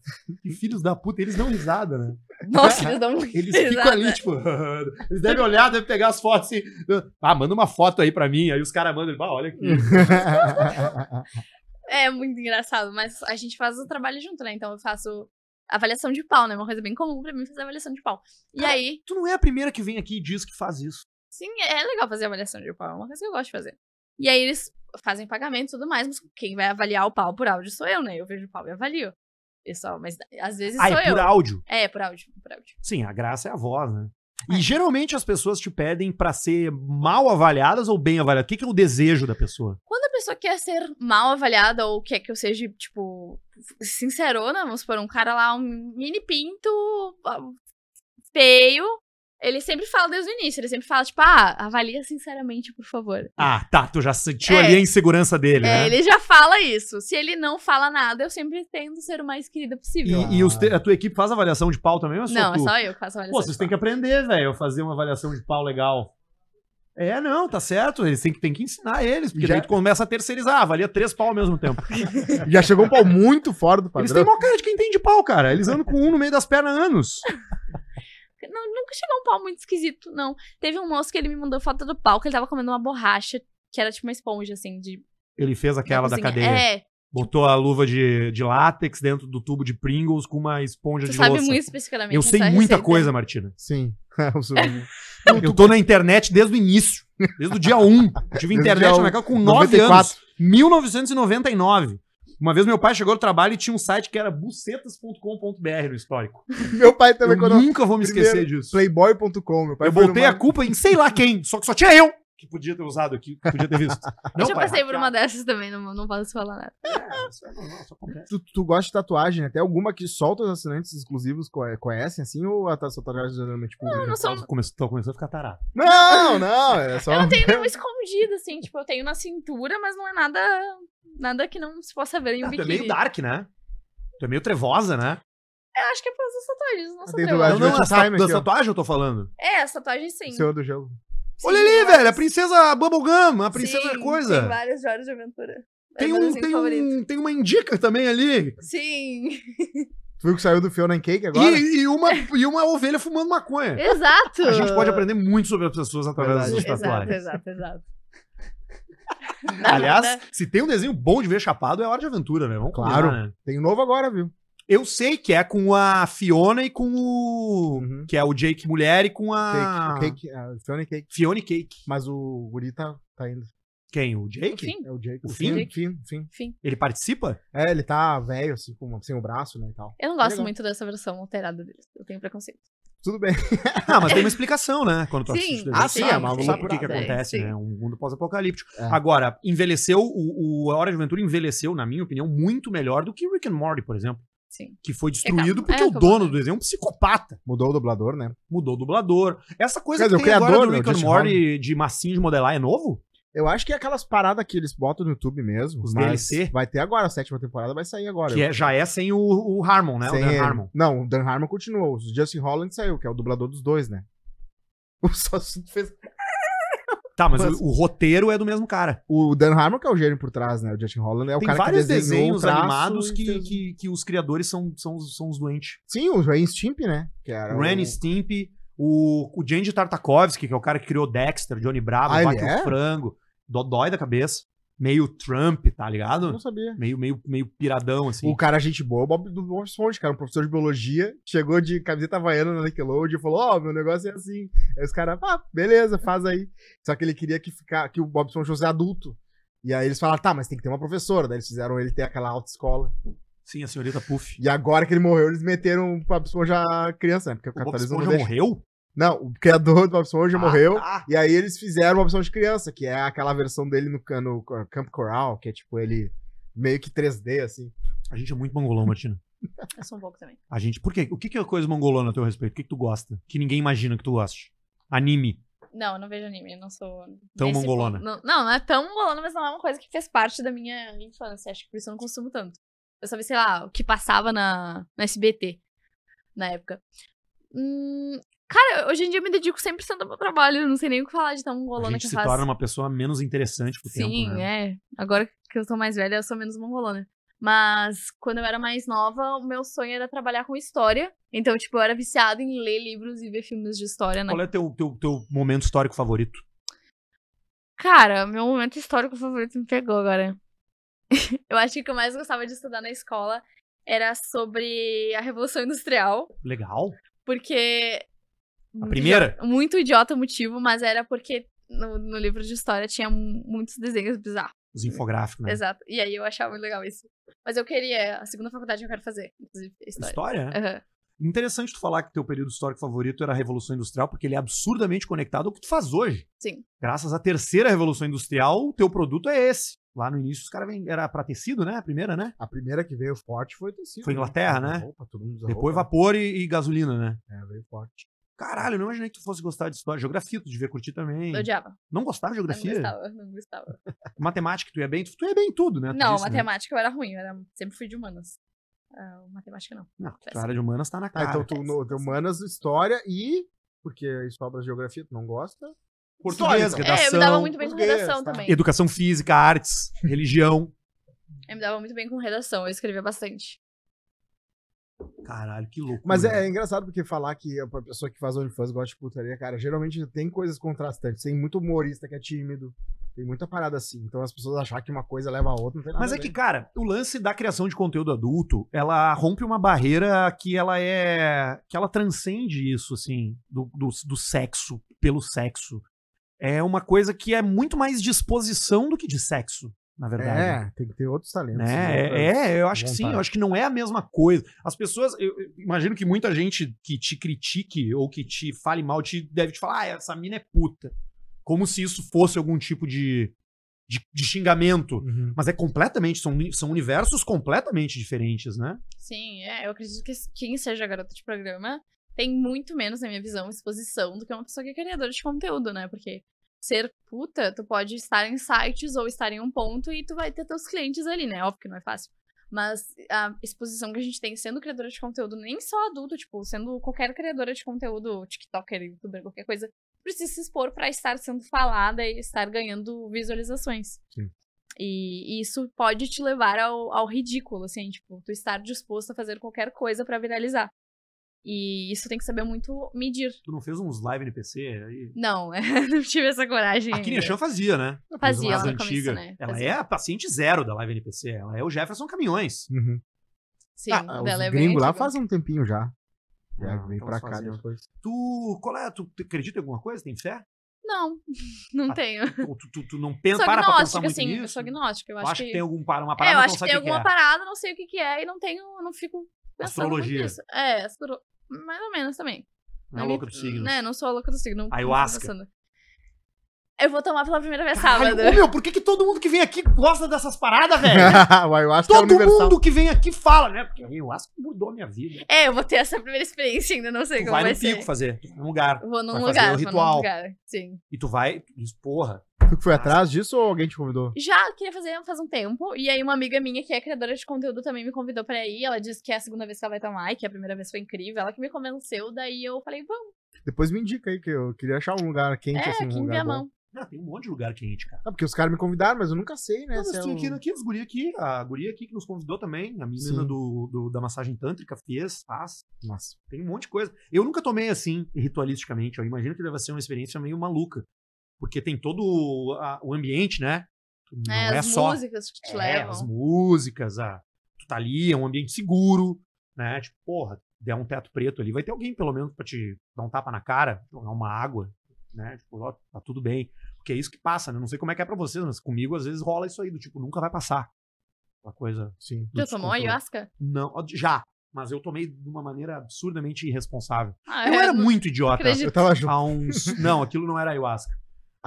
Que filhos da puta, eles dão risada, né? Nossa, eles dão *laughs* Eles ficam ali, tipo. *laughs* Eles devem olhar, devem pegar as fotos assim. Ah, manda uma foto aí pra mim. Aí os caras mandam, ah, olha aqui. *laughs* É muito engraçado, mas a gente faz o trabalho junto, né? Então eu faço avaliação de pau, né? Uma coisa bem comum pra mim fazer avaliação de pau. E Cara, aí, Tu não é a primeira que vem aqui e diz que faz isso. sim, é legal fazer avaliação de pau, é uma coisa que eu gosto de fazer. E aí eles fazem pagamento e tudo mais, mas quem vai avaliar o pau por áudio sou eu, né? Eu vejo o pau e avalio. Pessoal, mas às vezes Ah, sou é eu. por áudio. É, por áudio, por áudio. Sim, a graça é a voz, né? É. E geralmente as pessoas te pedem pra ser mal avaliadas ou bem avaliadas. O que, que é o desejo da pessoa? Quando a pessoa quer ser mal avaliada ou quer que eu seja, tipo, sincerona, vamos supor, um cara lá, um mini pinto ah, feio, ele sempre fala desde o início, ele sempre fala, tipo, ah, avalia sinceramente, por favor. Ah, tá. Tu já sentiu É. ali a insegurança dele, É, né? ele já fala isso. Se ele não fala nada, eu sempre tento ser o mais querida possível. E, e os te- a tua equipe faz avaliação de pau também ou é só não, tu? é só eu que faço a Pô, avaliação. vocês têm que aprender, velho, a fazer uma avaliação de pau legal. É, não, tá certo. Eles têm que, têm que ensinar eles, porque Já- daí tu começa a terceirizar, avalia três pau ao mesmo tempo. *laughs* Já chegou um pau muito fora do Eles padrão. têm mó cara de quem tem de pau, cara. Eles andam com um no meio das pernas há anos. Não, nunca chegou um pau muito esquisito, não. Teve um moço que ele me mandou foto do pau, que ele tava comendo uma borracha, que era tipo uma esponja, assim, de... Ele fez aquela da cadeia. É, Botou a luva de, de látex dentro do tubo de Pringles com uma esponja tu de sabe louça. muito especificamente Eu sei muita receita. coisa, Martina. Sim. *laughs* Eu sou- Eu tô na internet desde o início. Desde o dia 1. Eu tive internet na casa com 9 94. anos. 1999. Uma vez meu pai chegou no trabalho e tinha um site que era bucetas.com.br no histórico. *laughs* Meu pai também, eu quando. nunca vou me esquecer disso. Playboy.com. Meu pai Eu botei numa- a culpa em sei lá quem, só que só tinha eu que podia ter usado aqui, que podia ter visto. *laughs* Eu já pai, passei por uma hackeado. dessas também, não, não posso falar nada. É, isso é normal, isso acontece. Tu, tu gosta de tatuagem, né? Tem alguma que solta os assinantes exclusivos conhe- conhecem, assim? Ou a tatuagem geralmente pública? Não, não começando, tô começando a ficar tarado. Não, não, é só. Eu não tenho nenhum *laughs* escondido, assim, tipo, eu tenho na cintura, mas não é nada... Nada que não se possa ver em um Ah, tu é biquíni. meio dark, né? Tu é meio trevosa, né? Eu acho que é pelas tatuagens, não sou Tem trevosa. Não, não, as Time das tatuagens eu tô falando. É, as tatuagens sim. Senhor do Gelo. Sim, Olha tem ali, várias. velho, a princesa Bubblegum, a princesa Sim, coisa. Tem vários de Horas de Aventura. Tem, É meu um, tem, um, tem uma indica também ali. Sim, Tu viu que saiu do Fiona and Cake agora? E, e uma, e uma ovelha fumando maconha. exato. A gente pode aprender muito sobre as pessoas através das Exato, tatuagens. exato, exato. Aliás, se tem um desenho bom de ver chapado, é Hora de Aventura, né? Vamos Claro. combinar, né? Tem um novo agora, viu? Eu sei que é com a Fiona e com o... Uhum. Que é o Jake mulher e com a... Cake, cake, Fiona and Cake. Fiona e Cake. Mas o guri tá, tá indo. Quem? O Jake? Enfim, É o Jake. O Finn? Finn? Finn, Finn. enfim. Ele participa? É, ele tá velho, assim, com, sem o braço, né, e tal. Eu não gosto Legal. muito dessa versão alterada deles. Eu tenho preconceito. Tudo bem. *laughs* Ah, mas tem uma explicação, né? Quando tu Sim. assiste o Ah, desenho. sim, sabe, é sabe por que, que acontece, É, sim. né? Um mundo pós-apocalíptico. É. Agora, envelheceu, o, o A Hora de Aventura envelheceu, na minha opinião, muito melhor do que Rick and Morty, por exemplo. Sim. Que foi destruído acabou- porque é, o dono do desenho é um psicopata. Mudou o dublador, né? Mudou o dublador. Essa coisa Quer que dizer, o tem agora criador, do Rick and Morty de massinha de modelar é novo? Eu acho que é aquelas paradas que eles botam no YouTube mesmo. Os DLC? Vai ter agora, a sétima temporada vai sair agora. Que é- já é sem o, o Harmon, né? Sem o Dan ele. Harmon. Não, o Dan Harmon continuou. O Justin Holland saiu, que é o dublador dos dois, né? *laughs* O só fez. Tá, mas Mas- o, o roteiro é do mesmo cara. O Dan Harmon que é o gênio por trás, né? O Justin Holland é o Tem cara vários que desenhou desenhos o traço animados que, que, que os criadores são, são, são os doentes. Sim, o Ren Stimp, né? Que era Ren o... Stimpy, o, o Jandy Tartakovsky, que é o cara que criou Dexter, Johnny Bravo, Ah, ele Vaca e o é? Frango. Dodói da cabeça. Meio Trump, tá ligado? não sabia. Meio, meio, meio piradão, assim. O cara, gente boa, o Bob do Bob Esponja, cara, um professor de biologia, chegou de camiseta havaiana na Nickelodeon e falou: Ó, meu negócio é assim. Aí os caras, ah, beleza, faz aí. Só que ele queria que, ficar, que o Bob Esponja fosse adulto. E aí eles falaram, tá, mas tem que ter uma professora. Daí eles fizeram ele ter aquela autoescola. Sim, a senhorita Puff. E agora que ele morreu, eles meteram o Bob Esponja criança, né? Porque o, O Bob Esponja morreu? Não, o criador do Bob Esponja Ah, morreu. tá. E aí eles fizeram uma opção de criança, que é aquela versão dele no, no Camp Coral, que é tipo ele meio que 3D, assim. A gente é muito mongolão, Martina. Eu sou um pouco também. A gente. Por quê? O que que é coisa mongolona a teu respeito? O que, que tu gosta? Que ninguém imagina que tu goste. Anime. Não, eu não vejo anime, eu não sou. Tão mongolona. Não, não, não é tão mongolona, mas não é uma coisa que fez parte da minha infância. Acho que por isso eu não consumo tanto. Eu só vi, sei lá, o que passava na, na SBT na época. Hum, cara, hoje em dia eu me dedico 100% ao meu trabalho. Eu não sei nem o que falar de tão A mongolona gente que eu se faço. torna uma pessoa menos interessante com o Sim, tempo, né? é. Agora que eu tô mais velha, eu sou menos mongolona. Mas quando eu era mais nova, o meu sonho era trabalhar com história. Então, tipo, eu era viciada em ler livros e ver filmes de história, né? Qual é teu, teu, teu momento histórico favorito? Cara, meu momento histórico favorito me pegou agora. *laughs* eu acho que o que eu mais gostava de estudar na escola era sobre a Revolução Industrial. Legal. Porque. A primeira? idiota- muito idiota o motivo, mas era porque no, no livro de história tinha mu- muitos desenhos bizarros. Os infográficos, né? Exato. E aí eu achava muito legal isso. Mas eu queria. A segunda faculdade eu quero fazer, inclusive, história. História, né? Aham. Interessante tu falar que teu período histórico favorito era a Revolução Industrial, porque ele é absurdamente conectado ao que tu faz hoje. Sim. Graças à terceira Revolução Industrial, o teu produto é esse. Lá no início os caras vêm. Era pra tecido, né? A primeira, né? A primeira que veio forte foi tecido. Foi Inglaterra, né? Roupa, todo mundo usa Depois roupa. vapor e, e gasolina, né? É, veio forte. Caralho, eu não imaginei que tu fosse gostar de história. Geografia, tu devia curtir também. Eu odiava. Não gostava de Não geografia? gostava, não gostava. *laughs* Matemática, tu ia bem? Tu, tu ia bem em tudo, né? Tu Não, disse, né? matemática eu era ruim, eu era, sempre fui de humanas. Ah, matemática não. Não, tua área de humanas tá na Ah, cara. então tu, no, tu humanas, história e. Porque sobra de geografia, tu não gosta. Português, História, então. redação, É, eu me dava muito bem com redação tá. também. educação física, artes, religião. Eu me dava muito bem com redação, eu escrevia bastante. Caralho, que louco. Mas é, é engraçado porque falar que a pessoa que faz OnlyFans gosta de putaria, cara, geralmente tem coisas contrastantes. Tem muito humorista que é tímido. Tem muita parada assim. Então as pessoas achar que uma coisa leva a outra, não tem nada Mas é que, cara, o lance da criação de conteúdo adulto, ela rompe uma barreira que ela é. que ela transcende isso, assim, do, do, do sexo pelo sexo. É uma coisa que é muito mais disposição do que de sexo, na verdade. É, tem que ter outros talentos. Né? outras- É, é, eu acho que sim, eu acho que não é a mesma coisa. As pessoas, eu, eu imagino que muita gente que te critique ou que te fale mal te deve te falar, ah, essa mina é puta. Como se isso fosse algum tipo de, de, de xingamento. Uhum. Mas é completamente, são, são universos completamente diferentes, né? Sim, é, eu acredito que quem seja garota de programa tem muito menos, na minha visão, exposição do que uma pessoa que é criadora de conteúdo, né? Porque ser puta, tu pode estar em sites ou estar em um ponto e tu vai ter teus clientes ali, né? Óbvio que não é fácil. Mas a exposição que a gente tem sendo criadora de conteúdo, nem só adulto, tipo, sendo qualquer criadora de conteúdo, TikToker, YouTuber, qualquer coisa, precisa se expor pra estar sendo falada e estar ganhando visualizações. Sim. E, e isso pode te levar ao, ao ridículo, assim, tipo, tu estar disposto a fazer qualquer coisa pra viralizar. E isso tem que saber muito medir. Tu não fez uns live NPC aí? Não, *laughs* não tive essa coragem. A. Kineshan fazia, né? Fazia Fez lá umas no começo, né? Ela Fazia. é a paciente zero da live NPC. Ela é o Jefferson Caminhões. Uhum. Sim, Ah, dela os é bem gringos lá antiga. fazem um tempinho já. Já Ah, vem então pra cá depois. Tu, qual é? Tu, tu acredita em alguma coisa? Tem fé? Não, *laughs* não Ah, tenho. Tu, tu, tu não pensa, sou para pra pensar muito assim. nisso? Eu sou agnóstica. Eu acho acha que. que tem algum para uma É, parada, eu mas acho não que tem o que alguma é. parada, não sei o que, que é, e não tenho. Não fico Astrologia. É, astro... mais ou menos também. Não é me- louca do signo. Né, não sou a louca do signo. Ayahuasca. Eu vou tomar pela primeira vez Caralho, sábado. ô, meu, por que, que todo mundo que vem aqui gosta dessas paradas, velho? *laughs* o ayahuasca é todo universal. mundo que vem aqui fala, né? Porque acho que mudou a minha vida. É, eu vou ter essa primeira experiência ainda, não sei Tu como vai vai no ser. pico fazer, num lugar. Vou num vai lugar, fazer o vou num ritual. lugar. Sim. E tu vai, diz, porra, Tu que foi atrás disso ou alguém te convidou? Já queria fazer faz um tempo. E aí, uma amiga minha, que é criadora de conteúdo, também me convidou pra ir. Ela disse que é a segunda vez que ela vai tomar e que a primeira vez foi incrível. Ela que me convenceu. Daí eu falei, vamos. Depois me indica aí, que eu queria achar um lugar quente, É, assim, um aqui em lugar bom. Viamão. Ah, tem um monte de lugar quente, cara. Ah, porque os caras me convidaram, mas eu nunca sei, né? Não, mas se é um- aqui, aqui, os guri aqui, a guria aqui que nos convidou também, a menina do, do- da massagem tântrica fez, faz. Nossa. Tem um monte de coisa. Eu nunca tomei assim, ritualisticamente. Eu imagino que deve ser uma experiência meio maluca. Porque tem todo o, a- o ambiente, né? Não É, é, as só músicas que te é, levam. as músicas, a, tu tá ali, é um ambiente seguro, né? Tipo, porra, der um teto preto ali, vai ter alguém pelo menos pra te dar um tapa na cara, jogar uma água, né? Tipo, ó, tá tudo bem. Porque é isso que passa, né? Não sei como é que é pra vocês, mas comigo às vezes rola isso aí, do tipo, nunca vai passar. Uma coisa. Sim. do Já tomou ayahuasca? Não, já. Mas eu tomei de uma maneira absurdamente irresponsável. Ah, Eu é, era não- muito idiota. acredito. Eu tava junto. Há uns. Não, aquilo não era ayahuasca.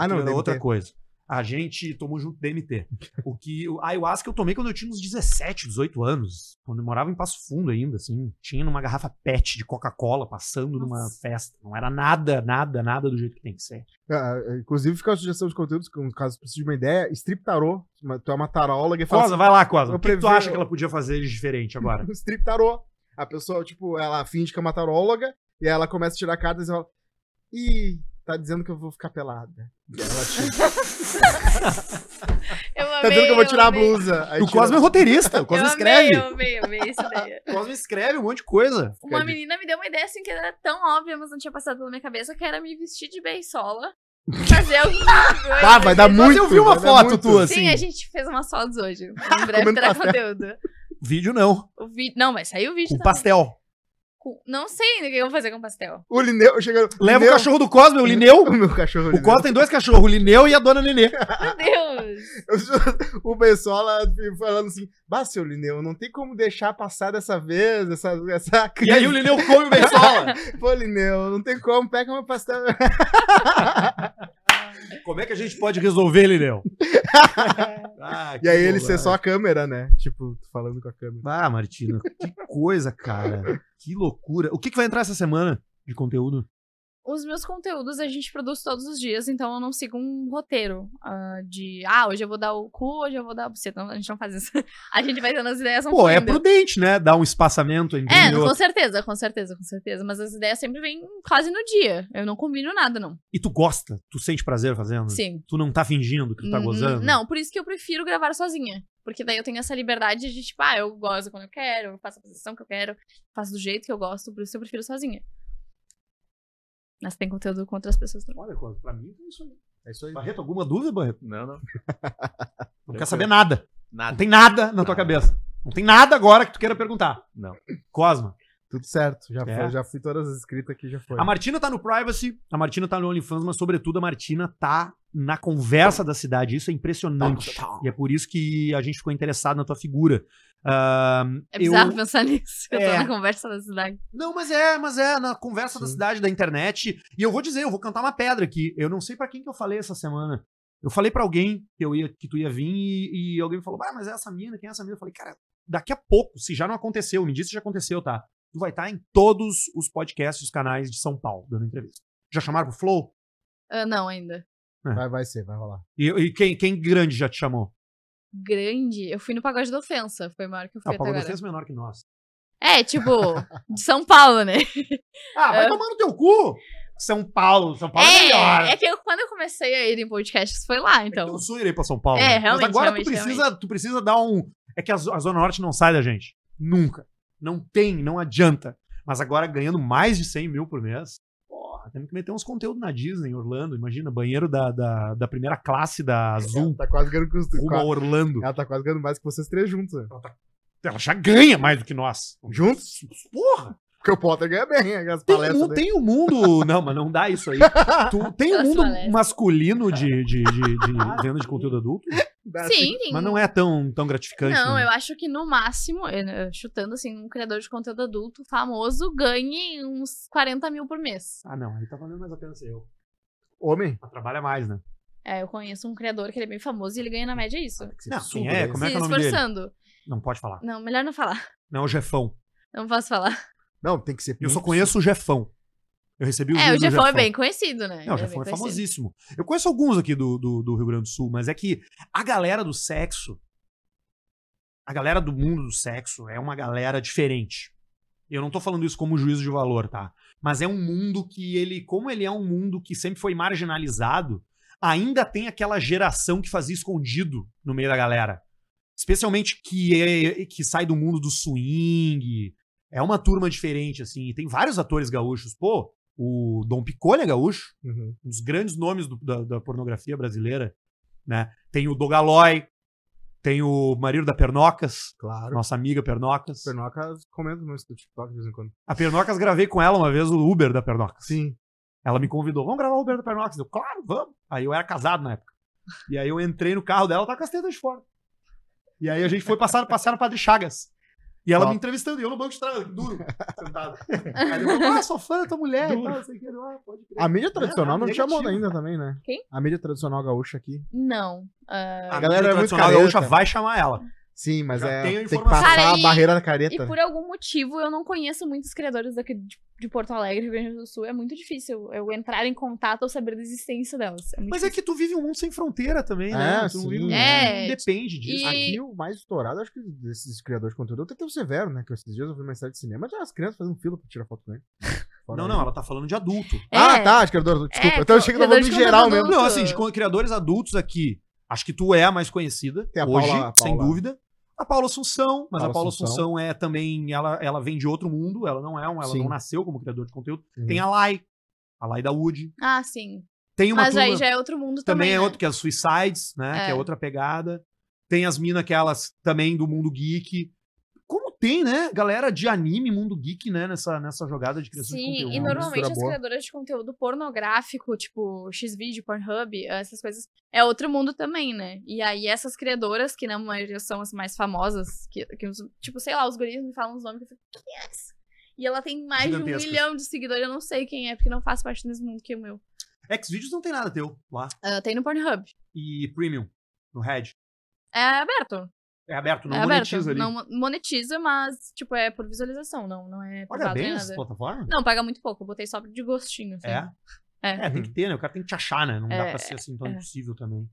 Ah, não, era outra coisa. A gente tomou junto DMT. *laughs* O que o a ayahuasca eu tomei quando eu tinha uns 17, 18 anos, quando eu morava em Passo Fundo ainda, assim, tinha numa garrafa PET de Coca-Cola passando numa Nossa. festa. Não era nada, nada, nada do jeito que tem que ser. Ah, inclusive, fica a sugestão de conteúdos, caso, precisa de uma ideia, strip tarô. Tu é uma taróloga e fala Cosa, vai lá, Cosa. O que, que tu previ- acha que ela podia fazer de diferente agora? assim, *laughs* strip tarô. A pessoa, tipo, ela finge que é uma taróloga e aí ela começa a tirar cartas e fala, ih, tá dizendo que eu vou ficar pelada. Aí ela tira. Eu Tá vendo que eu vou tirar a amei. blusa. Aí O tira- Cosmo é roteirista, o Cosmo eu escreve. Amei, eu amei, eu amei essa ideia. *laughs* O Cosmo escreve um monte de coisa. Uma menina me deu uma ideia assim que era tão óbvia, mas não tinha passado pela minha cabeça, que era me vestir de beisola. Fazer alguma coisa. Ah, vai dar Mas muito. eu vi uma foto tua, Sim, assim. a gente fez umas fotos hoje. *laughs* Em breve terá conteúdo. Vídeo não, O vi... Não, vai sair o vídeo com também. pastel. Não sei ainda o que eu vou fazer com pastel. O Lineu chegando. Leva Linneu- o cachorro do Cosmo, o Lineu. *laughs* O meu cachorro. O. Cosmo tem dois cachorros, o Lineu e a dona Nenê. Meu Deus! *laughs* o Bessola falando assim: Bah, seu Lineu, não tem como deixar passar dessa vez, essa, essa E aí o Lineu come o Bensola. *laughs* Pô, Lineu, não tem como, pega uma pastel. Como é que a gente pode resolver, Lineu? *laughs* Ah, E aí ele que ser só a câmera, né? Tipo, falando com a câmera. Ah, Martina, que coisa, cara. *laughs* Que loucura. O que, que vai entrar essa semana de conteúdo? Os meus conteúdos a gente produz todos os dias, então eu não sigo um roteiro ah, de ah, hoje eu vou dar o cu, hoje eu vou dar a buceta. Não, a gente não faz isso. *laughs* A gente vai dando as ideias Pô, é prudente, né? Dar um espaçamento entre É, com certeza, com certeza, com certeza. Mas as ideias sempre vêm quase no dia. Eu não combino nada, não. E tu gosta? Tu sente prazer fazendo? Sim. Tu não tá fingindo que tu tá Hum, gozando? Não, por isso que eu prefiro gravar sozinha. Porque daí eu tenho essa liberdade de, tipo, ah, eu gosto quando eu quero, eu faço a posição que eu quero, faço do jeito que eu gosto, por isso eu prefiro sozinha. Mas tem conteúdo com outras pessoas também. Olha, Cosmo, pra mim é isso aí. É isso aí. Barreto, alguma dúvida, Barreto? Não, não. *laughs* Não quer saber nada. Não Nada. tem nada na tua Nada. cabeça. Não tem nada agora que tu queira perguntar. Não. Cosma. Tudo certo. Já, É. foi, já fui todas as escritas aqui, já foi. A Martina tá no Privacy, a Martina tá no OnlyFans, mas sobretudo a Martina tá na conversa da cidade. Isso é impressionante. E é por isso que a gente ficou interessado na tua figura. Ahn, É eu- bizarro pensar nisso. Eu É. tô na conversa da cidade. Não, mas é, mas é na conversa da Sim. cidade, da internet. E eu vou dizer, eu vou cantar uma pedra aqui. Eu não sei pra quem que eu falei essa semana. Eu falei pra alguém que eu ia, que tu ia vir e, e alguém me falou, ah, mas é essa mina, quem é essa mina? Eu falei, cara, daqui a pouco, se já não aconteceu, me disse se já aconteceu, tá? Tu vai estar em todos os podcasts dos canais de São Paulo, dando entrevista. Já chamaram pro Flow? Ah, não, ainda. Vai, vai ser, vai rolar. E, e quem, quem grande já te chamou? Grande. Eu fui no Pagode da Ofensa. Foi o maior que eu fui Ah, o até Paulo agora. Defesa é menor que nós. É, tipo, de São Paulo, né? Ah, vai É. tomar no teu cu! São Paulo, São Paulo é, melhor. É, é que eu, quando eu comecei a ir em podcasts, foi lá, então. Eu sonho ir pra São Paulo. É, né? realmente, Mas agora realmente, tu, precisa, tu precisa dar um. É que a, a Zona Norte não sai da gente. Nunca. Não tem, não adianta. Mas agora ganhando mais de 100 mil por mês. Porra, temos que meter uns conteúdos na Disney, Orlando. Imagina, banheiro da, da, da primeira classe da Azul. Ela tá quase ganhando com os. Rumo a Orlando. Ela tá quase ganhando mais que vocês três juntos. né? Ela já ganha mais do que nós. Juntos? Porra! Porque o Potter ganha bem, as Tem, palestras um, dele. tem um mundo. Não, mas não dá isso aí. *laughs* Tu, tem um As mundo palestras. masculino de, de, de, de venda de conteúdo adulto, *laughs* Sim, tem. mas não é tão, tão gratificante. Não, né? eu acho que no máximo, chutando assim, um criador de conteúdo adulto famoso ganhe uns 40 mil por mês. Ah, não, aí tá valendo mais a pena ser eu. Homem? Trabalha mais, né? É, eu conheço um criador que ele é bem famoso e ele ganha na média isso. Ser Não, absurdo, quem é? né? Como é Se que é o nome dele? esforçando. Não pode falar. Não, melhor não falar. Não, é o Jefão. Não posso falar. Não, tem que ser. Eu só conheço o Jefão. Eu recebi o É, o Jefão é bem conhecido, Não, né? o Ele Jefão é conhecido. famosíssimo. Eu conheço alguns aqui do, do, do Rio Grande do Sul, mas é que a galera do sexo, a galera do mundo do sexo é uma galera diferente. Eu não tô falando isso como juízo de valor, tá? Mas é um mundo que ele, como ele é um mundo que sempre foi marginalizado, ainda tem aquela geração que fazia escondido no meio da galera. Especialmente que, é, que sai do mundo do swing. É uma turma diferente, assim. E tem vários atores gaúchos. Pô, o Dom Picolha é gaúcho Uhum. um dos grandes nomes do- da, da pornografia brasileira, né? Tem o Dogaloy, tem o marido da Pernocas, Claro. nossa amiga Pernocas. Pernoca comenta no TikTok de vez em quando. A Pernocas gravei com ela uma vez o Uber da Pernocas. Sim. Ela me convidou, vamos gravar o Uber da Pernocas. Eu, claro, vamos. Aí eu era casado na época. E aí eu entrei no carro dela, ela tá com as tetas de fora. E aí a gente foi passar, passear no Padre Chagas. E ela Top. me entrevistando, e eu no banco de trás, duro, *laughs* sentado. Aí eu, ah, sou fã da tua mulher e tal, não sei o que. Eu, Ah, pode crer. A mídia tradicional É, não te chamou negativo. ainda também, né? Quem? A mídia tradicional gaúcha aqui. Não. ah, A galera galera é muito tradicional careta. gaúcha vai chamar ela. Sim, mas Já é. tenho Tem que passar Cara, a e- barreira da E careta. por algum motivo eu não conheço muitos criadores daqui de, de Porto Alegre, Rio Grande do Sul. É muito difícil eu entrar em contato ou saber da existência delas. É Mas é difícil. que tu vive um mundo sem fronteira também, É, né? Tu não sim. vive É, Depende disso. e- Aqui o mais estourado, acho que desses criadores de conteúdo, até tem o Severo, né? Que esses dias eu fui numa cidade de cinema, já as crianças fazendo fila pra tirar foto com ele. *laughs* Não, não, ela tá falando de adulto. Ah, É. tá, de criador. Desculpa. É, então eu achei que tava falando de em geral mesmo. Não, Adulto. assim, de criadores adultos aqui. Acho que tu é a mais conhecida Tem a hoje, Paula- a sem Paula- dúvida. A Paula Assunção, mas Paula a Paula Assunção. Assunção é também, ela, ela vem de outro mundo, ela não é um, ela Sim. não nasceu como criador de conteúdo. Uhum. Tem a Lai, a Lai da Wood. Ah, sim. Tem uma Mas turma, aí já é outro mundo também também. é né? outro, que é as Suicides, né, que é É. outra pegada. Tem as minas que elas também do mundo geek. Tem, né, galera de anime, mundo geek, né, nessa, nessa jogada de criação de Sim, conteúdo. e uma normalmente as boa. criadoras de conteúdo pornográfico, tipo Xvideo, Pornhub, essas coisas, é outro mundo também, né? E aí essas criadoras, que na maioria são as mais famosas, que, que tipo, sei lá, os guris me falam os nomes, eu fico, quem é essa? E ela tem mais de um milhão de seguidores, eu não sei quem é, porque não faz parte mesmo mundo que o meu. Xvideos não tem nada teu lá. Ah, tem no Pornhub. E Premium, no Red. É aberto. É aberto, não é monetiza aberto. ali. Não mo- monetiza, mas, tipo, é por visualização, não, não é Paga privado bem essa plataforma? Não, paga muito pouco, eu botei só de gostinho, assim. É? É. É, tem que ter, né? O cara tem que te achar, né? Não dá É, pra ser assim tão é. impossível também.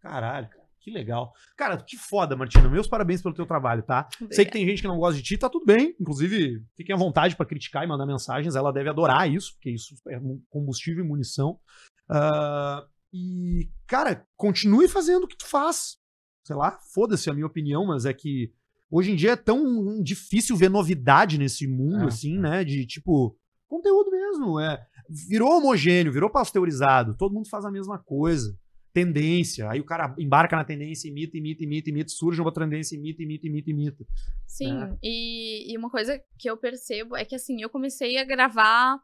Caralho, cara. Que legal. Cara, que foda, Martina. Meus parabéns pelo teu trabalho, tá? Sei que tem gente que não gosta de ti, tá tudo bem. Inclusive, fiquem à vontade pra criticar e mandar mensagens. Ela deve adorar isso, porque isso é combustível e munição. Ah, e, cara, continue fazendo o que tu faz. Sei lá, foda-se a minha opinião, mas é que hoje em dia é tão difícil ver novidade nesse mundo, É. assim, né? De tipo, conteúdo mesmo. É, virou homogêneo, virou pasteurizado. Todo mundo faz a mesma coisa. Tendência. Aí o cara embarca na tendência, imita, imita, imita, imita, surge uma tendência, imita, imita, imita, imita. Sim, né? e, e uma coisa que eu percebo é que assim, eu comecei a gravar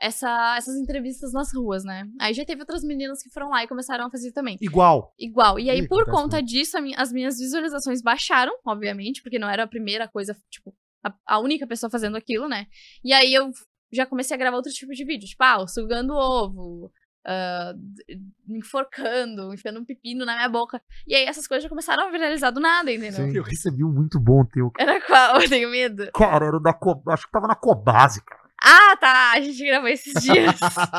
essa- essas entrevistas nas ruas, né? Aí já teve outras meninas que foram lá e começaram a fazer também. Igual. Igual. E aí, Ih, por conta disso, a mi- as minhas visualizações baixaram, obviamente, porque não era a primeira coisa, tipo, a, a única pessoa fazendo aquilo, né? E aí eu já comecei a gravar outro tipo de vídeo, tipo, ah, sugando ovo, ah, d- me enforcando, enfiando um pepino na minha boca. E aí essas coisas já começaram a viralizar do nada, entendeu? Sim. Eu recebi um muito bom teu. Era qual? *laughs* Eu tenho medo. Cara, era da Co- acho que tava na Cobase, cara. Ah, tá. A gente gravou esses *laughs* dias.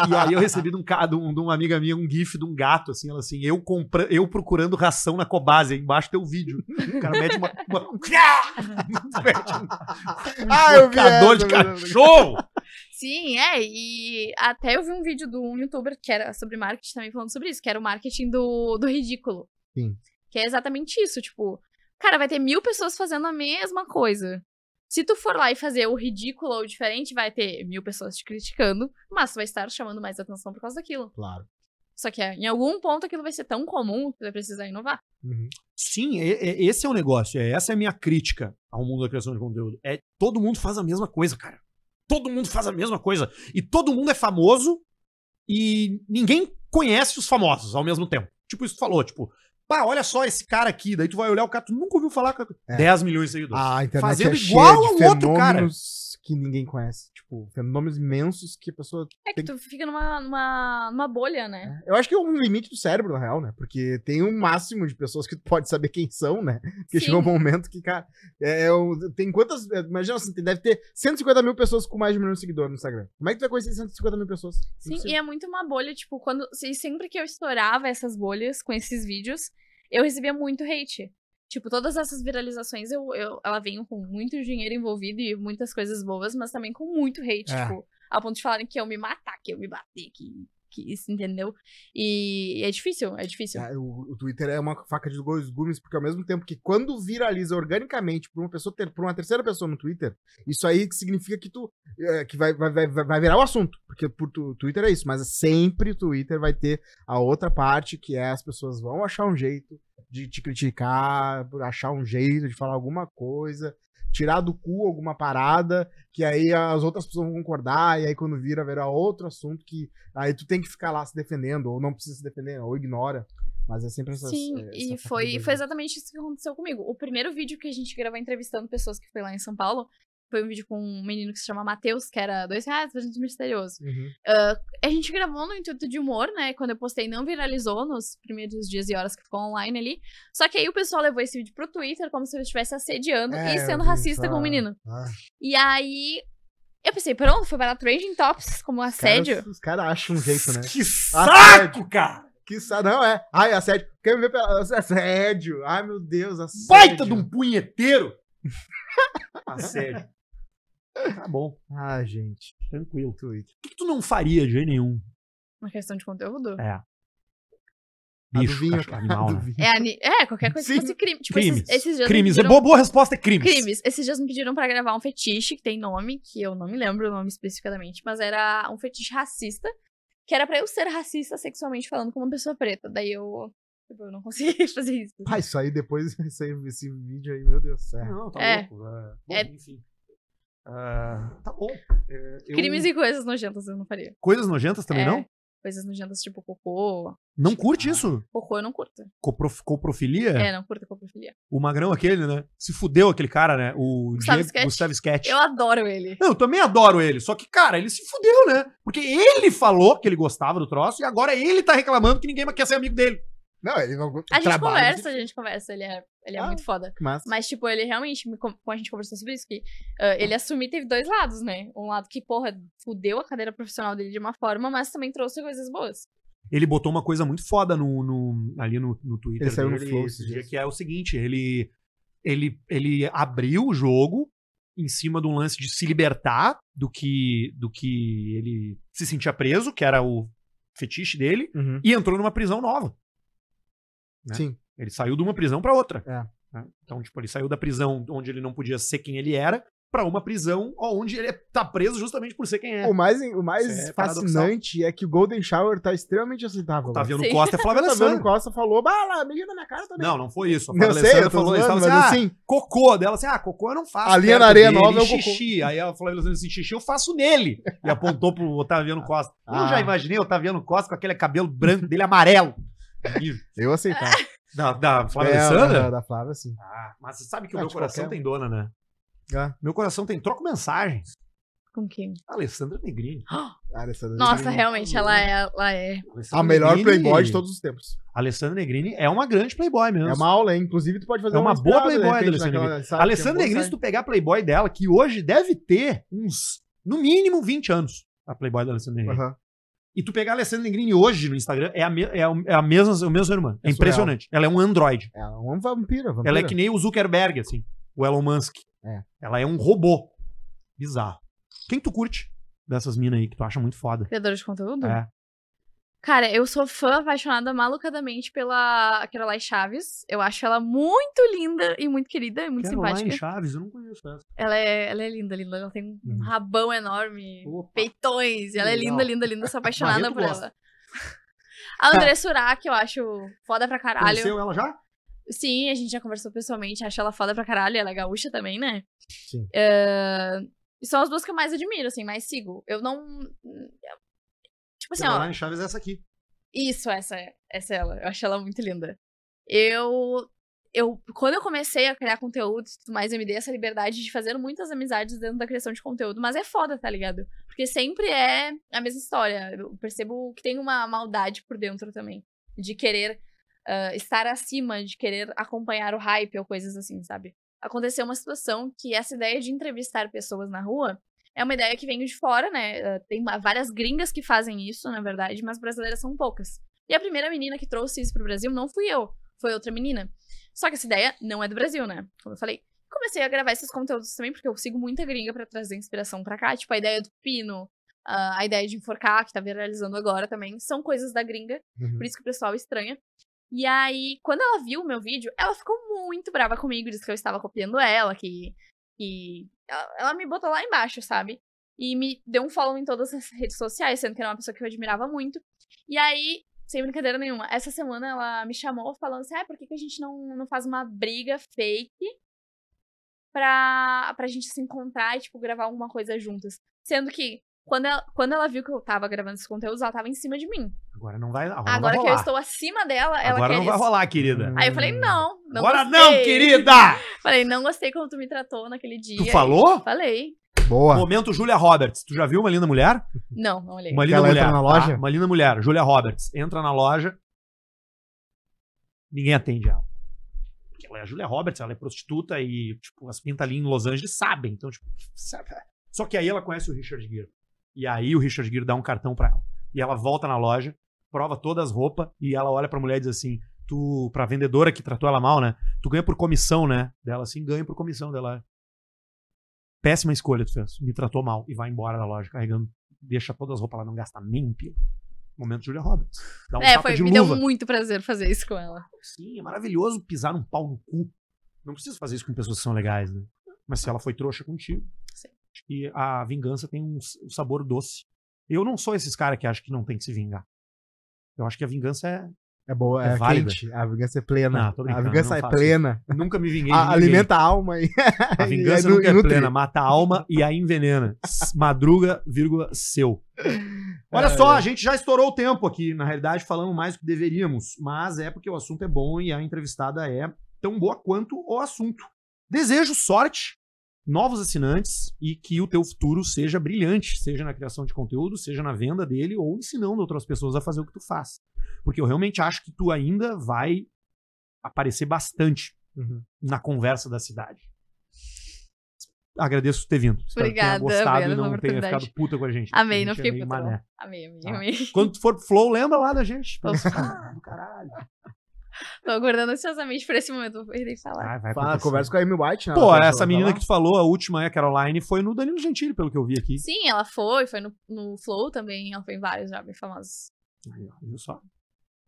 E aí eu recebi de, um, de, um- de uma amiga minha um gif de um gato, assim, ela assim, eu, compra, eu procurando ração na Cobase, aí embaixo tem o vídeo. O cara mete uma... uma... mete um, um *laughs* Ah, eu vi essa, de cachorro! Sim, é. E até eu vi um vídeo de um youtuber que era sobre marketing também falando sobre isso, que era o marketing do, do ridículo. Sim. Que é exatamente isso, tipo, cara, vai ter mil pessoas fazendo a mesma coisa. Se tu for lá e fazer o ridículo ou diferente, vai ter mil pessoas te criticando, mas tu vai estar chamando mais atenção por causa daquilo. Claro. Só que é, em algum ponto aquilo vai ser tão comum que tu vai precisar inovar. Uhum. Sim, e- e- esse é o negócio. é- Essa é a minha crítica ao mundo da criação de conteúdo. É todo mundo faz a mesma coisa, cara. Todo mundo faz a mesma coisa. E todo mundo é famoso e ninguém conhece os famosos ao mesmo tempo. Tipo, isso que tu falou, tipo, pá, olha só esse cara aqui. Daí tu vai olhar o cara, tu nunca ouviu falar com É. 10 milhões de seguidores. A internet Fazendo é cheia igual de ao outro cara. que ninguém conhece. Tipo, fenômenos imensos que a pessoa. É que Tem- tu fica numa, numa, numa bolha, né? Eu acho que é um limite do cérebro, na real, né? Porque tem um máximo de pessoas que tu pode saber quem são, né? Porque Sim. chega um momento que, cara. É, é tem quantas. é, Imagina assim, tem- deve ter 150 mil pessoas com mais de um milhão de seguidores no Instagram. Como é que tu vai conhecer 150 mil pessoas? Sim, e é muito uma bolha, tipo, quando. E sempre que eu estourava essas bolhas com esses vídeos, eu recebia muito hate. Tipo, todas essas viralizações, eu, eu, ela vem com muito dinheiro envolvido e muitas coisas boas, mas também com muito hate, É. tipo, a ponto de falarem que eu me matar, que eu me bater, que, que isso, entendeu? E é difícil, é difícil. É, o, o Twitter é uma faca de dois gumes, porque ao mesmo tempo que quando viraliza organicamente por uma pessoa ter, uma terceira pessoa no Twitter, isso aí significa que tu é, que vai, vai, vai, vai virar o assunto. Porque por tu, Twitter é isso, mas sempre o Twitter vai ter a outra parte que é as pessoas vão achar um jeito de te criticar, achar um jeito de falar alguma coisa. Tirar do cu alguma parada, que aí as outras pessoas vão concordar, e aí quando vira, virar outro assunto que Aí tu tem que ficar lá se defendendo, ou não precisa se defender, ou ignora. Mas é sempre essas. Sim, essa e foi, foi exatamente isso que aconteceu comigo. O primeiro vídeo que a gente gravou entrevistando pessoas que foi lá em São Paulo foi um vídeo com um menino que se chama Matheus, que era dois reais, presente misterioso. Uhum. A gente gravou no intuito de humor, né? Quando eu postei, não viralizou nos primeiros dias e horas que ficou online ali. Só que aí o pessoal levou esse vídeo pro Twitter como se eu estivesse assediando É, e sendo racista isso, com o menino. Ah, E aí. Eu pensei, pronto, foi para Trending Tops como assédio. Os caras acham um jeito, né? Que Assédio. saco, cara! Que sa... Não, é. Ai, assédio. Quer me ver pela. Assédio. Ai, meu Deus, assédio. Baita de um punheteiro! *laughs* Assédio. Tá bom, Ah, gente. tranquilo. Twitter. O que, que tu não faria de jeito nenhum? Uma questão de conteúdo? É. Bicho, vinho, cachorro, animal, né? É, ani- é, qualquer coisa Sim. que fosse crime. Tipo, Crimes. esses, esses dias Crimes. me É pediram... boa, boa resposta é crimes. Crimes. Esses dias me pediram pra gravar um fetiche que tem nome, que eu não me lembro o nome especificamente, mas era um fetiche racista, que era pra eu ser racista sexualmente falando com uma pessoa preta. Daí eu, tipo, eu não consegui *laughs* fazer isso. Ah, isso aí depois, *laughs* aí, esse vídeo aí, meu Deus do céu. Não, tá É. louco. É, bom, É. enfim. Ah, tá bom. É, eu- Crimes e coisas nojentas eu não faria. Coisas nojentas também É. não? Coisas nojentas tipo cocô. Não curte isso? Cocô eu não curto. Coprof- coprofilia? É, não curto coprofilia. O magrão aquele, né? Se fudeu aquele cara, né? O Gustavo Diego- Sketch? Gustavo Sketch. Eu adoro ele. Não, eu também adoro ele. Só que, cara, ele se fudeu, né? Porque ele falou que ele gostava do troço e agora ele tá reclamando que ninguém quer ser amigo dele. Não, ele não. A gente trabalha, conversa, a gente conversa. Ele é, ele é Ah. muito foda. Mas, Mas, tipo, ele realmente, me com- como a gente conversou sobre isso, que ah, ele assumir teve dois lados, né? Um lado que, porra, fudeu a carreira profissional dele de uma forma, mas também trouxe coisas boas. Ele botou uma coisa muito foda no, no- ali no, no Twitter Ele saiu no Flow esse dia, que é o seguinte, ele, ele, ele abriu o jogo em cima de um lance de se libertar do que, do que ele se sentia preso, que era o fetiche dele, Uhum. e entrou numa prisão nova. né? Sim. Ele saiu de uma prisão pra outra. É. né? Então, tipo, ele saiu da prisão onde ele não podia ser quem ele era pra uma prisão onde ele tá preso justamente por ser quem é. O mais, o mais é paradoxal. fascinante é que o Golden Shower tá extremamente aceitável. Taviano Sim. Costa é Flávio O Taviano Alessandro. Costa falou, bah, lá, beija na minha cara também. Não, não foi isso. A Eu Flávia sei, eu Alessandra tô falou isso. zoando, Tava mas assim, ah, assim, cocô dela, assim, ah, cocô eu não faço. Ali é perto na areia dele, nova é o e cocô. xixi. Aí a Flávia Alessandra disse, xixi eu faço nele. E apontou pro Otaviano Costa. Eu Ah. já imaginei o Otaviano Costa com aquele cabelo branco dele amarelo. *laughs* eu aceitava. Da, da Flávia É, Alessandra? Da, da Flávia, sim. Ah, mas você sabe que o Ah, meu coração qualquer tem dona, né? Ah, Meu coração tem troco mensagens. Com quem? Alessandra Negrini. *gasps* Alessandra Nossa, Negrini. realmente, ela é, ela é. Alessandra A melhor Negrini- playboy de todos os tempos. Alessandra Negrini é uma grande playboy mesmo. É uma aula, hein? Inclusive, tu pode fazer É uma boa inspirada, de playboy repente, Alessandra naquela- sabe, Alessandra Negrini, se tu pegar a Playboy dela, que hoje deve ter uns, no mínimo, 20 anos, a Playboy da Alessandra. Negrini. Aham. E tu pegar a Alessandra Negrini hoje no Instagram, é a, me- é a, é a mesma, o mesmo ser humano. É, É impressionante. Ela é um android. Ela é uma vampira, vampira. Ela é que nem o Zuckerberg, assim. O Elon Musk. É. Ela é um robô. Bizarro. Quem tu curte dessas minas aí que tu acha muito foda? Criadora de conteúdo? É. Cara, eu sou fã apaixonada malucadamente pela Caroline Chaves. Eu acho ela muito linda e muito querida e muito Caroline simpática. Chaves, eu não conheço essa. Ela é, ela é linda, linda. Ela tem um Uhum. rabão enorme, Opa. peitões. Ela é Legal. linda, linda, linda. Sou *laughs* apaixonada por gosta. ela. A André Surak, eu acho foda pra caralho. Conheceu ela já? Sim, a gente já conversou pessoalmente. Acho ela foda pra caralho. Ela é gaúcha também, né? Sim. E são as duas que eu mais admiro, assim, mais sigo. Eu não. Tipo assim, ó. Chaves é essa aqui. Isso, essa é, essa é ela. Eu acho ela muito linda. Eu. Eu, quando eu comecei a criar conteúdo e tudo mais, eu me dei essa liberdade de fazer muitas amizades dentro da criação de conteúdo. Mas é foda, tá ligado? Porque sempre é a mesma história. Eu percebo que tem uma maldade por dentro também. De querer ah, estar acima, de querer acompanhar o hype ou coisas assim, sabe? Aconteceu uma situação que essa ideia de entrevistar pessoas na rua é uma ideia que vem de fora, né? Ah, Tem várias gringas que fazem isso, na verdade, mas brasileiras são poucas. E a primeira menina que trouxe isso pro Brasil não fui eu, foi outra menina. Só que essa ideia não é do Brasil, né? Como eu falei. Comecei a gravar esses conteúdos também, porque eu sigo muita gringa pra trazer inspiração pra cá. Tipo, a ideia do pino, ah, a ideia de enforcar, que tá viralizando agora também, são coisas da gringa. Uhum. Por isso que o pessoal estranha. E aí, quando ela viu o meu vídeo, ela ficou muito brava comigo, disse que eu estava copiando ela, que. Ela, ela me botou lá embaixo, sabe? E me deu um follow em todas as redes sociais, sendo que era uma pessoa que eu admirava muito. E aí, sem brincadeira nenhuma, essa semana ela me chamou falando assim: ah, por que, que a gente não, não faz uma briga fake pra, pra gente se encontrar e, tipo, gravar alguma coisa juntas? Sendo que. Quando ela, quando ela viu que eu tava gravando esses conteúdos, ela tava em cima de mim. Agora não vai. Agora, Agora vai que eu estou acima dela, ela Agora quer não vai isso. rolar, querida. Aí eu falei, não, não Agora gostei. não, querida! *laughs* Falei, não gostei como tu me tratou naquele dia. Tu falou? Falei. Boa. Momento Julia Roberts. Tu já viu uma linda mulher? Não, não olhei. Uma linda ela mulher. entra na tá? loja? Uma linda mulher. Julia Roberts. Entra na loja. Ninguém atende ela. Porque Ela é a Julia Roberts, ela é prostituta e, tipo, as pintas ali em Los Angeles sabem. Então, tipo, sabe? Só que aí ela conhece o Richard Gere. E aí o Richard Gere dá um cartão pra ela. E ela volta na loja, prova todas as roupas e ela olha pra mulher e diz assim: Tu, pra vendedora que tratou ela mal, né? Tu ganha por comissão, né? Dela assim, ganha por comissão dela. Péssima escolha tu fez. Me tratou mal. E vai embora da loja carregando. Deixa todas as roupas lá, não gasta nem um pio. Momento Julia Roberts. Dá um é, foi, me deu luva. muito prazer fazer isso com ela. Sim, é maravilhoso pisar num pau no cu. Não precisa fazer isso com pessoas que são legais, né? Mas se ela foi trouxa contigo, que a vingança tem um, sabor doce. Eu não sou esses caras que acham que não tem que se vingar. Eu acho que a vingança é. É boa, É é, válida. quente. A vingança é plena. Não, a vingança é plena. Eu *laughs* nunca me vinguei. A- alimenta a alma e. *laughs* A vingança nu- nunca é plena, mata a alma e a envenena. Madruga, vírgula, seu. Olha É, só, é. a gente já estourou o tempo aqui. Na realidade, falamos mais do que deveríamos. Mas é porque o assunto é bom e a entrevistada é tão boa quanto o assunto. Desejo sorte, novos assinantes e que o teu futuro seja brilhante, seja na criação de conteúdo, seja na venda dele ou ensinando outras pessoas a fazer o que tu faz. Porque eu realmente acho que tu ainda vai aparecer bastante Uhum. na conversa da cidade. Agradeço ter vindo. Espero que tenha Obrigada, gostado obrigada e não tenha ficado puta com a gente. Amei, A não gente é fiquei meio puta. mané. não. Amei, amei, amei. Quando tu for pro Flow, lembra lá da gente. Tô- Ah, do caralho. Tô aguardando ansiosamente por esse momento. Vou perder falar. Vai, vai Fala, acontecer. conversa com a Amy White, né? Pô, essa menina que tu falou, a última é a Caroline, foi no Danilo Gentili, pelo que eu vi aqui. Sim, ela foi, foi no, no Flow também, ela foi em vários já bem famosos. Aí, ó, viu só?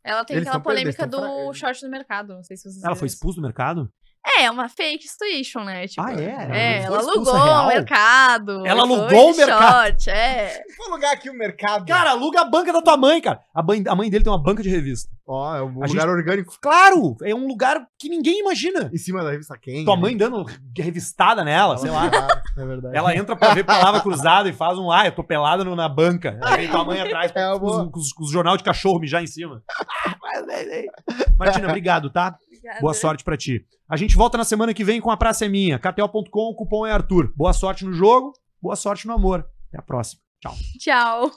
Ela tem Eles aquela polêmica do short no mercado, não sei se vocês Ela foi expulsa do mercado? É, é uma fake situation, né? Tipo, Ah, é? Ela É, não ela expulsa alugou real? o mercado. Ela e alugou o mercado? Short, é. *laughs* Vou alugar aqui o mercado. Cara, aluga a banca da tua mãe, cara. A mãe, a mãe dele tem uma banca de revista. Ó, é um A lugar orgânico Claro! É um lugar que ninguém imagina. em cima da revista Quem. Tua mãe dando revistada nela, sei lá. É verdade. Ela entra pra ver palavra cruzada e faz um, ah, eu tô pelada na banca. Aí vem tua mãe *laughs* atrás É, com, com os- com os jornal de cachorro mijar em cima. *laughs* Martina, obrigado, tá? Obrigada. Boa sorte pra ti. A gente volta na semana que vem com a Praça é Minha. KTO.com, o cupom é Arthur. Boa sorte no jogo, boa sorte no amor. Até a próxima. Tchau. Tchau.